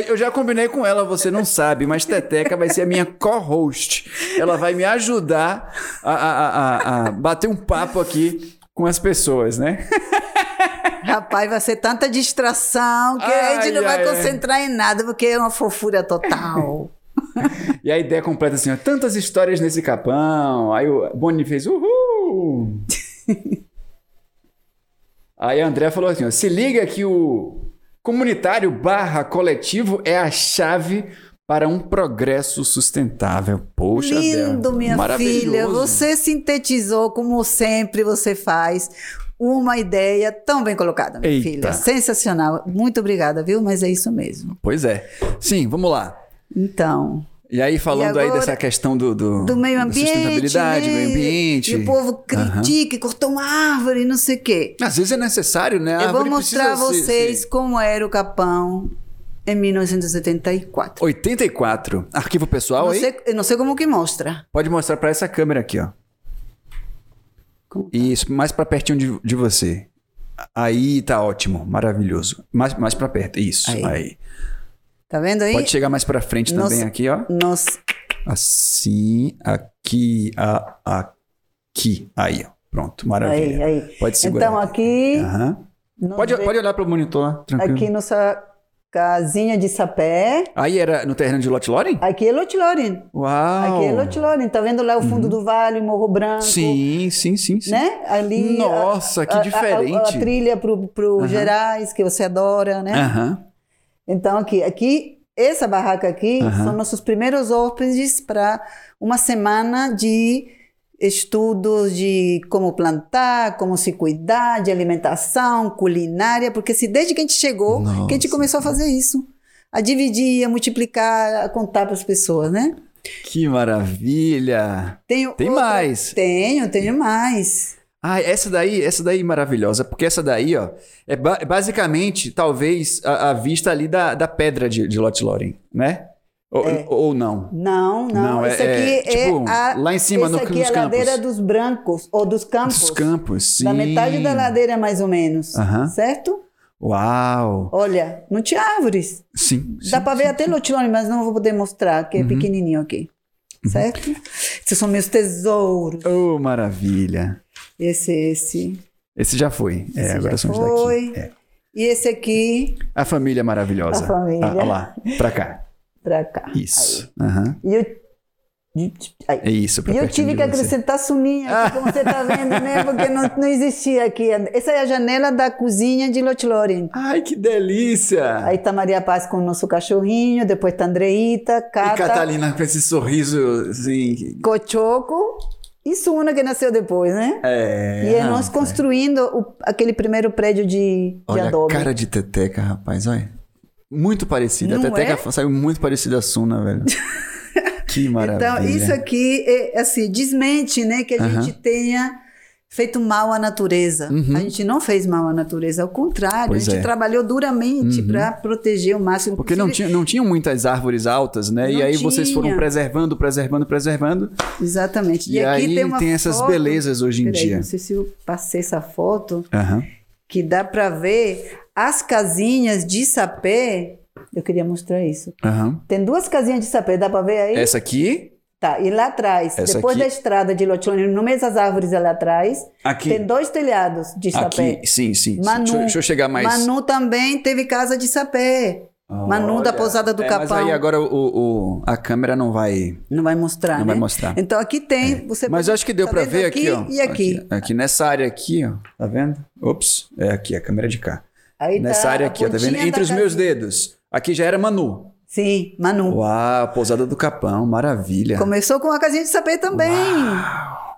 S5: eu- já combinei com ela, você não sabe, mas Teteca vai ser a minha co-host. Ela vai me ajudar a, a- a- a- bater um papo aqui com as pessoas, né?
S8: Rapaz, vai ser tanta distração que a gente não
S5: Ai,
S8: vai
S5: ai, ai.
S8: concentrar em nada, porque é uma fofura total.
S5: E a ideia completa assim, ó, tantas histórias nesse capão. Aí o Boni fez uhul. Aí a André falou assim, ó, se liga que o comunitário barra coletivo é a chave para um progresso sustentável. Poxa,
S8: Lindo,
S5: Bel,
S8: minha filha. Você sintetizou, como sempre você faz, uma ideia tão bem colocada, minha
S5: Eita.
S8: filha. Sensacional. Muito obrigada, viu? Mas é isso mesmo.
S5: Pois é. Sim, vamos lá.
S8: Então,
S5: E aí, falando
S8: E
S5: aí
S8: agora,
S5: dessa questão do, do,
S8: do meio ambiente.
S5: sustentabilidade,
S8: né?
S5: meio ambiente.
S8: E o povo critica, e cortou uma árvore, não sei o quê.
S5: Às vezes é necessário, né? A
S8: Eu vou mostrar a vocês
S5: se-
S8: como era o Capão em 1974.
S5: 84. Arquivo pessoal
S8: não
S5: aí?
S8: sei, eu não sei como que mostra.
S5: Pode mostrar pra essa câmera aqui, ó.
S8: Como tá?
S5: Isso, mais pra pertinho de, de você. Aí tá ótimo, maravilhoso. Mais, mais pra perto, isso. Aí.
S8: Aí. Tá vendo aí?
S5: Pode chegar mais pra frente também
S8: Nossa.
S5: aqui, ó.
S8: Nós,
S5: Assim, aqui, a, aqui. Aí, ó. Pronto, maravilha.
S8: aí, aí.
S5: Pode segurar.
S8: Então aqui, nós
S5: Pode,
S8: ve-
S5: pode olhar pro monitor tranquilo.
S8: aqui nossa casinha de sapé.
S5: Aí era no terreno de Lot Loren?
S8: Aqui é Lotilorin.
S5: Uau!
S8: Aqui é Lotilorin. Tá vendo lá o fundo do vale, Morro Branco?
S5: Uhum. Sim, sim, sim, sim.
S8: Né? Ali.
S5: Nossa, que
S8: a, a-
S5: diferente.
S8: A, a trilha pro, pro Gerais, que você adora, né?
S5: Aham.
S8: Então, aqui, aqui, essa barraca aqui
S5: Aham.
S8: são nossos primeiros hóspedes para uma semana de estudos de como plantar, como se cuidar, de alimentação, culinária, porque se desde que a gente chegou, que a gente
S5: Nossa.
S8: começou a fazer isso, a dividir, a multiplicar, a contar para as pessoas, né?
S5: Que maravilha!
S8: Tenho
S5: Tem
S8: outra-
S5: mais.
S8: Tenho, tenho mais.
S5: Ah, essa daí, essa daí é maravilhosa, porque essa daí, ó, é ba- basicamente, talvez, a, a vista ali da, da pedra de, de Lot Loren, né? Ou, ou não?
S8: Não, não.
S5: Não, é-
S8: Esse aqui
S5: é,
S8: é,
S5: tipo,
S8: a,
S5: lá em cima, no-
S8: aqui
S5: nos
S8: é a ladeira dos brancos, ou dos campos.
S5: Dos campos, sim.
S8: Da metade da ladeira, mais ou menos.
S5: Aham.
S8: Certo?
S5: Uau!
S8: Olha, não tinha árvores.
S5: Sim.
S8: Dá
S5: sim,
S8: para ver
S5: sim,
S8: até lotilone, mas não vou poder mostrar, que é pequenininho aqui. Certo? Esses são meus tesouros.
S5: Oh, maravilha!
S8: Esse, esse.
S5: Esse já foi. É,
S8: Esse
S5: agora
S8: já
S5: são os
S8: foi.
S5: daqui. É.
S8: E esse aqui,
S5: A família maravilhosa.
S8: A família.
S5: Ah, olha lá, pra cá.
S8: pra cá.
S5: Isso. Aham.
S8: E eu, aí.
S5: É isso, pra
S8: E eu tive que acrescentar suninha como você tá vendo, né? Porque não, não existia aqui. Essa é a janela da cozinha de Lotilorien.
S5: Ai, que delícia!
S8: Aí tá Maria Paz com o nosso cachorrinho, depois tá Andreita,
S5: E
S8: Cata,
S5: Catalina com esse sorriso, assim...
S8: Cochoco e Suna, que nasceu depois, né?
S5: É...
S8: e é nós
S5: rapaz.
S8: construindo o- aquele primeiro prédio de, de
S5: Olha
S8: adobe.
S5: a cara de Teteca, rapaz, olha. Muito parecida.
S8: Não
S5: a Teteca
S8: é?
S5: saiu muito parecida a Suna, velho. que maravilha.
S8: Então, isso aqui é assim, desmente, né, que a
S5: Aham.
S8: gente tenha feito mal à natureza.
S5: Uhum.
S8: A gente não fez mal à natureza, ao contrário,
S5: Pois
S8: a gente
S5: é.
S8: trabalhou duramente
S5: Uhum.
S8: para proteger o máximo
S5: Porque não,
S8: possível.
S5: tinha, não tinham muitas árvores altas, né? e
S8: Não
S5: aí vocês foram
S8: tinha.
S5: preservando, preservando, preservando.
S8: Exatamente.
S5: E,
S8: aqui
S5: aí
S8: tem, uma
S5: essas
S8: foto-
S5: belezas hoje em
S8: Peraí,
S5: dia.
S8: Não sei se eu passei essa foto,
S5: Aham.
S8: que dá para ver as casinhas de sapé. Eu queria mostrar isso. Tem duas casinhas de sapé, dá para ver aí?
S5: Essa aqui,
S8: Tá, e lá atrás,
S5: Essa
S8: depois
S5: aqui.
S8: da estrada de Lotione, no meio das árvores lá atrás,
S5: aqui,
S8: tem dois telhados de sapé.
S5: aqui, sim, sim.
S8: Manu,
S5: deixa, eu- deixa eu chegar mais.
S8: Manu também teve casa de sapé. Manu da Pousada do
S5: é,
S8: Capão.
S5: Mas aí agora o, o- a câmera não vai.
S8: Não vai mostrar,
S5: Não
S8: né?
S5: vai mostrar.
S8: Então aqui tem, você
S5: Mas eu acho que deu
S8: tá
S5: pra
S8: vendo
S5: ver aqui, ó.
S8: E aqui.
S5: aqui. aqui nessa área aqui, ó. Tá vendo? Ops. É aqui, a câmera de cá.
S8: Aí
S5: Nessa
S8: tá
S5: área aqui, ó. Tá vendo? Entre os meus dedos. Aqui já era Manu.
S8: Sim, Manu.
S5: Uau, pousada do Capão, maravilha.
S8: Começou com a casinha de sapé também.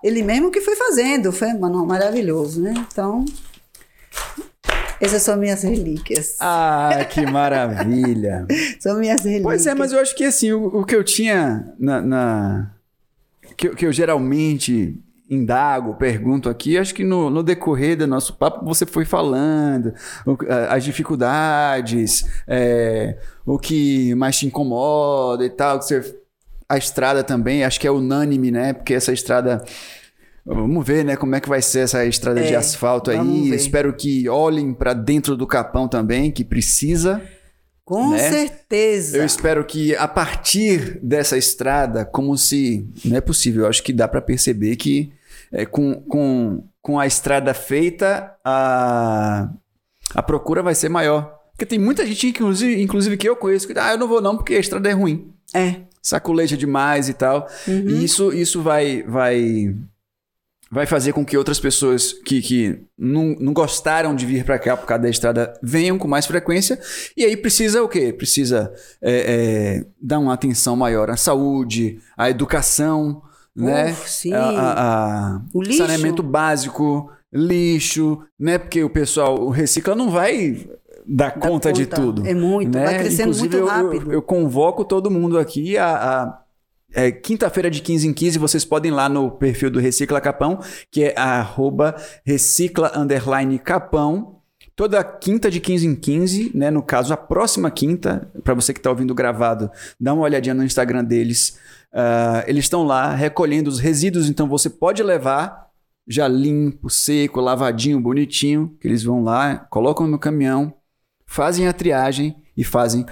S8: Ele mesmo que foi fazendo, foi mano, maravilhoso, né? Então, essas são minhas relíquias.
S5: Ah, que maravilha.
S8: São minhas relíquias.
S5: pois é, mas eu acho que assim, o, o que eu tinha na. na- que, que eu geralmente indago, pergunto aqui, acho que no, no decorrer do nosso papo você foi falando o- as dificuldades, é, o que mais te incomoda e tal, que você- a estrada também, acho que é unânime, né? Porque essa estrada. Vamos ver, né, como é que vai ser essa estrada de
S8: É,
S5: asfalto
S8: vamos
S5: aí.
S8: ver.
S5: Espero que olhem para dentro do capão também, que precisa.
S8: Com
S5: né?
S8: certeza.
S5: Eu espero que a partir dessa estrada, como se. Não é possível, eu acho que dá para perceber que é, com, com, com a estrada feita, a, a procura vai ser maior. Porque tem muita gente, inclusive, inclusive que eu conheço, que ah, eu não vou não porque a estrada é ruim.
S8: É.
S5: Saculeja demais e tal. E isso, isso vai, vai, vai fazer com que outras pessoas que, que não, não gostaram de vir para cá por causa da estrada venham com mais frequência. E aí precisa o quê? Precisa é, é, dar uma atenção maior à saúde, à educação, né?
S8: Uf, sim.
S5: A, a- a
S8: O lixo.
S5: saneamento básico, lixo, né? Porque o pessoal, o recicla não vai dar
S8: Dá
S5: conta de
S8: conta.
S5: tudo.
S8: É muito,
S5: né?
S8: vai crescendo
S5: Inclusive,
S8: muito
S5: eu- eu-
S8: rápido.
S5: Eu, convoco todo mundo aqui a. a- é, quinta-feira de 15 em 15, vocês podem ir lá no perfil do Recicla Capão, que é arroba recicla capão. Toda quinta de 15 em 15, né? No caso, a próxima quinta, para você que está ouvindo gravado, dá uma olhadinha no Instagram deles. Ah, eles estão lá recolhendo os resíduos, então você pode levar já limpo, seco, lavadinho, bonitinho, que eles vão lá, colocam no caminhão, fazem a triagem e fazem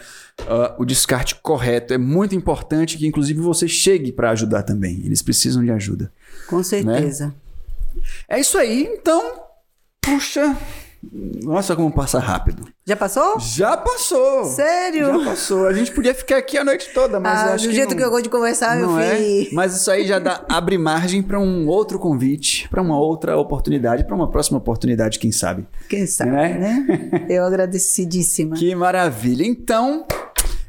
S5: ah, o descarte correto. É muito importante que, inclusive, você chegue para ajudar também. Eles precisam de ajuda.
S8: Com certeza.
S5: É isso aí, então. Puxa. Nossa, como passa rápido.
S8: Já passou?
S5: Já passou.
S8: Sério?
S5: Já passou. A gente podia ficar aqui a noite toda, mas
S8: Ah,
S5: acho
S8: do
S5: que
S8: jeito
S5: não-
S8: que eu gosto de conversar, meu
S5: é?
S8: filho.
S5: Mas isso aí já dá, abre margem para um outro convite, para uma outra oportunidade, para uma próxima oportunidade, quem sabe.
S8: Quem sabe,
S5: Né?
S8: né? Eu agradecidíssima.
S5: Que maravilha. Então,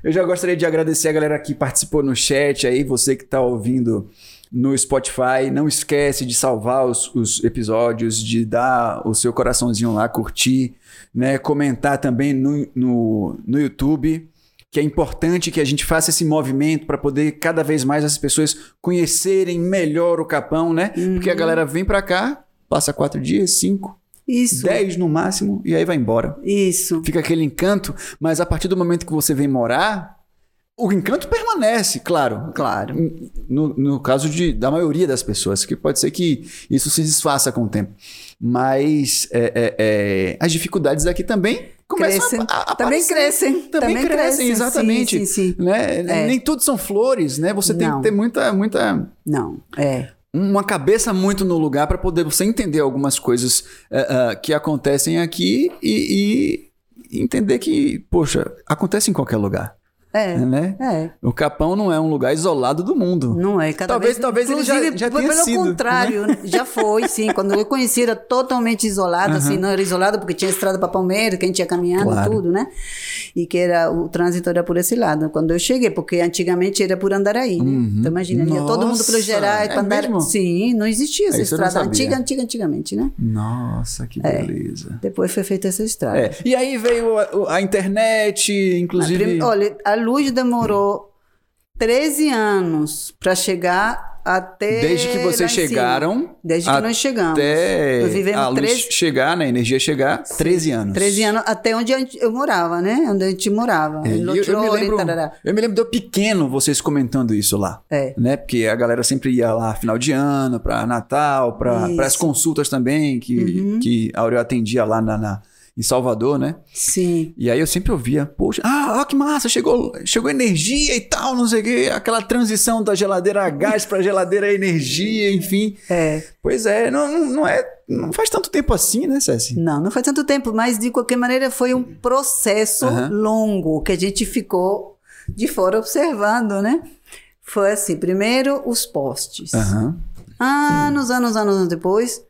S5: eu já gostaria de agradecer a galera que participou no chat aí, você que está ouvindo no Spotify. Não esquece de salvar os, os episódios, de dar o seu coraçãozinho lá, curtir, né? Comentar também no, no, no YouTube. Que é importante que a gente faça esse movimento para poder cada vez mais as pessoas conhecerem melhor o Capão, né? Porque a galera vem para cá, passa quatro dias, cinco,
S8: Isso.
S5: dez no máximo, e aí vai embora
S8: Isso.
S5: fica aquele encanto, mas a partir do momento que você vem morar, o encanto permanece, claro.
S8: Claro.
S5: No, no caso de, da maioria das pessoas, que pode ser que isso se desfaça com o tempo. Mas é, é, é, as dificuldades aqui também começam
S8: Crescem.
S5: a, a
S8: Também
S5: aparecer.
S8: crescem.
S5: Também,
S8: Também
S5: crescem,
S8: crescem,
S5: exatamente.
S8: sim, sim, sim.
S5: Né?
S8: É.
S5: Nem tudo são flores, né? Você tem
S8: Não.
S5: que ter muita, muita
S8: Não, é.
S5: uma cabeça muito no lugar para poder você entender algumas coisas eh, ah, que acontecem aqui e, e entender que, poxa, acontece em qualquer lugar,
S8: É.
S5: né?
S8: É.
S5: O Capão não é um lugar isolado do mundo.
S8: Não é, cada
S5: Talvez-
S8: vez...
S5: talvez ele já- já tenha
S8: pelo
S5: sido, né?
S8: contrário, já foi, sim. Quando eu conheci, era totalmente isolado, assim, não era isolado porque tinha estrada para Palmeiras, que a gente ia caminhando,
S5: Claro.
S8: tudo, né? E que era, o trânsito era por esse lado. Quando eu cheguei, porque antigamente era por Andaraí, né? Então imagina, ia todo mundo
S5: Nossa,
S8: pelo Gerais,
S5: é
S8: Andaraí. mesmo?Sim, não existia essa estrada. Antiga, antiga, antigamente, né?
S5: Nossa, que beleza.
S8: Depois foi feita essa estrada.
S5: É, E aí veio a, a internet, inclusive.
S8: Prim- Olha, a luz demorou 13 anos para chegar até.
S5: Desde que vocês chegaram.
S8: Desde que nós chegamos.
S5: Até a luz
S8: 13
S5: chegar, né? A energia chegar, 13 anos.
S8: 13 anos, até onde eu morava, né? Onde a gente morava.
S5: É, eu, eu me lembro, eu me lembro de eu pequeno vocês comentando isso lá.
S8: É.
S5: Né? Porque a galera sempre ia lá final de ano, pra Natal.
S8: Uhum.
S5: as consultas também, que, que a Aurel atendia lá na, na- em Salvador, né?
S8: Sim.
S5: E aí eu sempre ouvia, poxa, ah, ó que massa, chegou, chegou energia e tal, não sei o quê, aquela transição da geladeira a gás pra geladeira a energia, enfim.
S8: É.
S5: Pois é, não, não- é, não faz tanto tempo assim, né, Ceci?
S8: Não, não faz tanto tempo, mas de qualquer maneira foi um processo
S5: Aham.
S8: longo que a gente ficou de fora observando, né? Foi assim, primeiro os postes.
S5: Aham,
S8: Anos, anos, anos depois,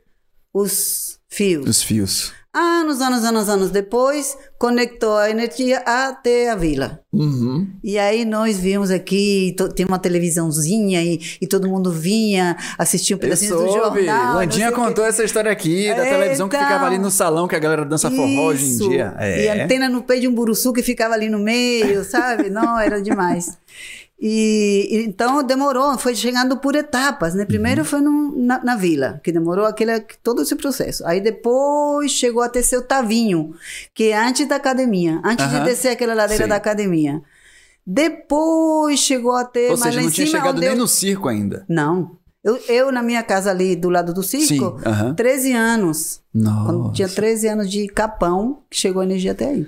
S8: os fios.
S5: os fios.
S8: Anos, anos, anos, anos depois, conectou a energia até a vila.
S5: Uhum.
S8: E aí nós vimos aqui, tem uma televisãozinha e, e todo mundo vinha assistir um pedacinho do jornal.
S5: Landinha contou essa história aqui, da televisão que
S8: Então.
S5: ficava ali no salão que a galera dança forró hoje em
S8: Isso.
S5: dia.
S8: E a
S5: É.
S8: antena no pé de um buruçu que ficava ali no meio, sabe? Não, era demais. E, e então demorou, foi chegando por etapas, né?
S5: Uhum.
S8: Primeiro foi num- na, na vila, que demorou aquele, todo esse processo. Aí depois chegou a ter seu Tavinho, que é antes da academia, antes de descer aquela ladeira
S5: Sim.
S8: da academia. Depois chegou a ter,
S5: Ou
S8: mas
S5: seja, não tinha chegado nem no circo ainda.
S8: Não. Eu, eu, na minha casa ali do lado do circo,
S5: Sim, aham.
S8: 13 anos. Quando
S5: Nossa.
S8: tinha 13 anos de capão, que chegou a energia até aí.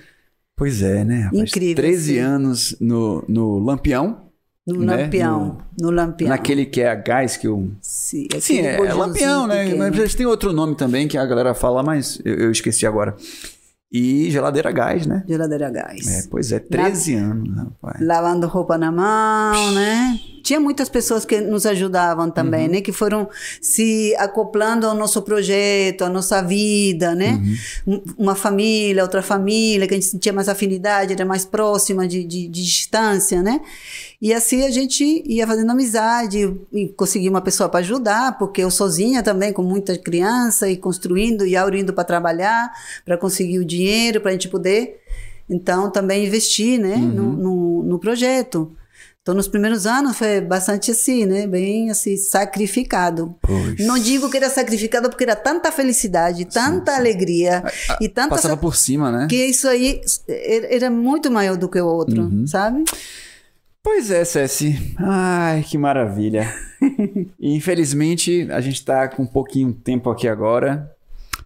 S5: Pois é, né? rapaz?
S8: Incrível,
S5: 13
S8: sim.
S5: anos no, no Lampião.
S8: No
S5: né?
S8: Lampião. No, Lampião.
S5: Naquele que é a gás que eu.
S8: Sim,
S5: Sim,
S8: aquele
S5: é, é Lampião, né?
S8: pequeno.
S5: Mas têm outro nome também que a galera fala, mas eu, eu esqueci agora. E geladeira a gás, né?
S8: Geladeira a gás.
S5: É, pois é, 13 anos, rapaz.
S8: Lavando roupa na mão, né? Tinha muitas pessoas que nos ajudavam também, né? Que foram se acoplando ao nosso projeto, à nossa vida, né? Um- Uma família, outra família, que a gente sentia mais afinidade, era mais próxima de, de, de distância, né? E assim a gente ia fazendo amizade e conseguia uma pessoa para ajudar, porque eu sozinha também, com muita criança, e construindo e Auro indo para trabalhar, para conseguir o dinheiro, para a gente poder, então, também investir né, no, no, no projeto. Então, nos primeiros anos foi bastante assim, né? Bem assim, sacrificado.
S5: Pois.
S8: Não digo que era sacrificado porque era tanta felicidade, tanta alegria e tanta
S5: Passava
S8: sa-
S5: por cima, né?
S8: que isso aí era muito maior do que o outro,
S5: Uhum.
S8: sabe?
S5: Pois é, Ceci. Ai, que maravilha. Infelizmente, a gente tá com um pouquinho de tempo aqui agora.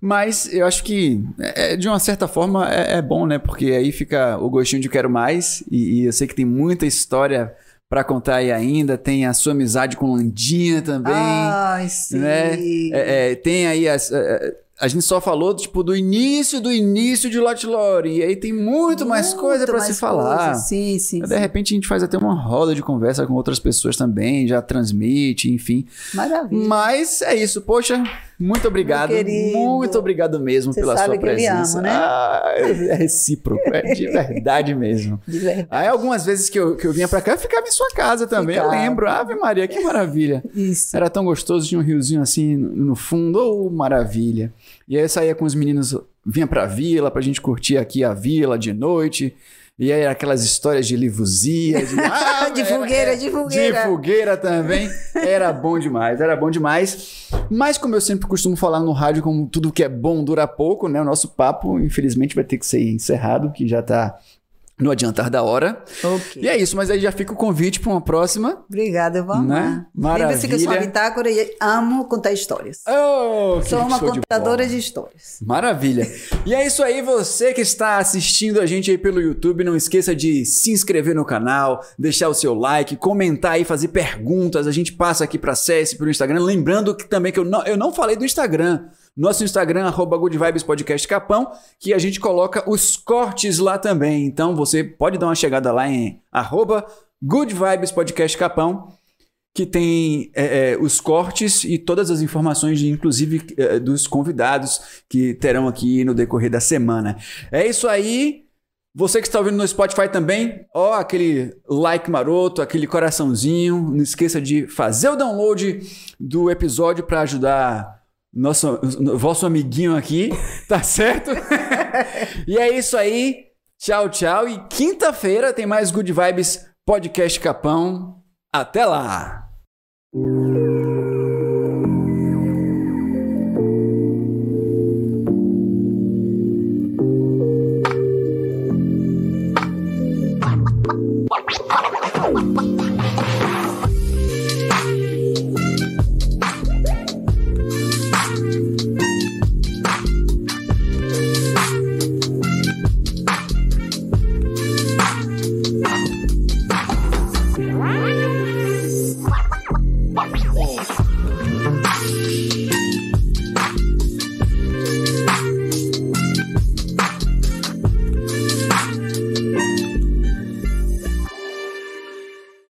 S5: Mas eu acho que, é, de uma certa forma, é, é bom, né? Porque aí fica o gostinho de quero mais. E, e eu sei que tem muita história pra contar aí ainda. Tem a sua amizade com Landinha também.
S8: Ai, sim.
S5: né? É, é, tem aí as. é, é, a gente só falou tipo do início do início de Lot Lore e aí tem muito, mais coisa pra se falar.
S8: coisa, Sim, sim.
S5: De
S8: sim.
S5: repente a gente faz até uma roda de conversa com outras pessoas também, já transmite, enfim.
S8: Maravilha.
S5: Mas é isso, poxa, muito obrigado. Muito obrigado mesmo
S8: Você
S5: pela sua presença.
S8: né?
S5: Ah, é recíproco, é de verdade mesmo.
S8: De verdade.
S5: Aí algumas vezes que eu, que eu vinha pra cá, eu ficava em sua casa também.
S8: Ficava.
S5: Eu lembro. Ave Maria, que maravilha.
S8: Isso.
S5: Era tão gostoso, tinha um riozinho assim no no fundo, oh, maravilha. E aí eu saía com os meninos, vinha pra vila pra gente curtir aqui a vila de noite. E aí aquelas histórias de livuzia, de, Ah,
S8: De
S5: era-
S8: fogueira, de fogueira.
S5: De fogueira também. Era bom demais, era bom demais. Mas como eu sempre costumo falar no rádio, como tudo que é bom dura pouco, né? O nosso papo, infelizmente, vai ter que ser encerrado, que já tá no adiantar da hora.
S8: Ok.
S5: E é isso, mas aí já fica o convite pra uma próxima.
S8: Obrigada, amar.
S5: Né?
S8: Lembre-se que eu sou uma
S5: Maravilha.
S8: bitácora e amo contar histórias.
S5: Oh,
S8: sou uma
S5: de
S8: contadora
S5: bola.
S8: de histórias.
S5: Maravilha. E é isso aí, você que está assistindo a gente aí pelo YouTube, não esqueça de se inscrever no canal, deixar o seu like, comentar aí, fazer perguntas. A gente passa aqui para acesse pelo Instagram. Lembrando que também que eu não, eu não falei do Instagram. Nosso Instagram, arroba que a gente coloca os cortes lá também. Então você pode dar uma chegada lá em arroba que tem é, é, os cortes e todas as informações, de, inclusive é, dos convidados que terão aqui no decorrer da semana. É isso aí. Você que está ouvindo no Spotify também, ó, aquele like maroto, aquele coraçãozinho. Não esqueça de fazer o download do episódio para ajudar nosso, vosso amiguinho aqui, tá certo? e é isso aí. Tchau, tchau. E quinta-feira tem mais Good Vibes Podcast Capão. Até lá!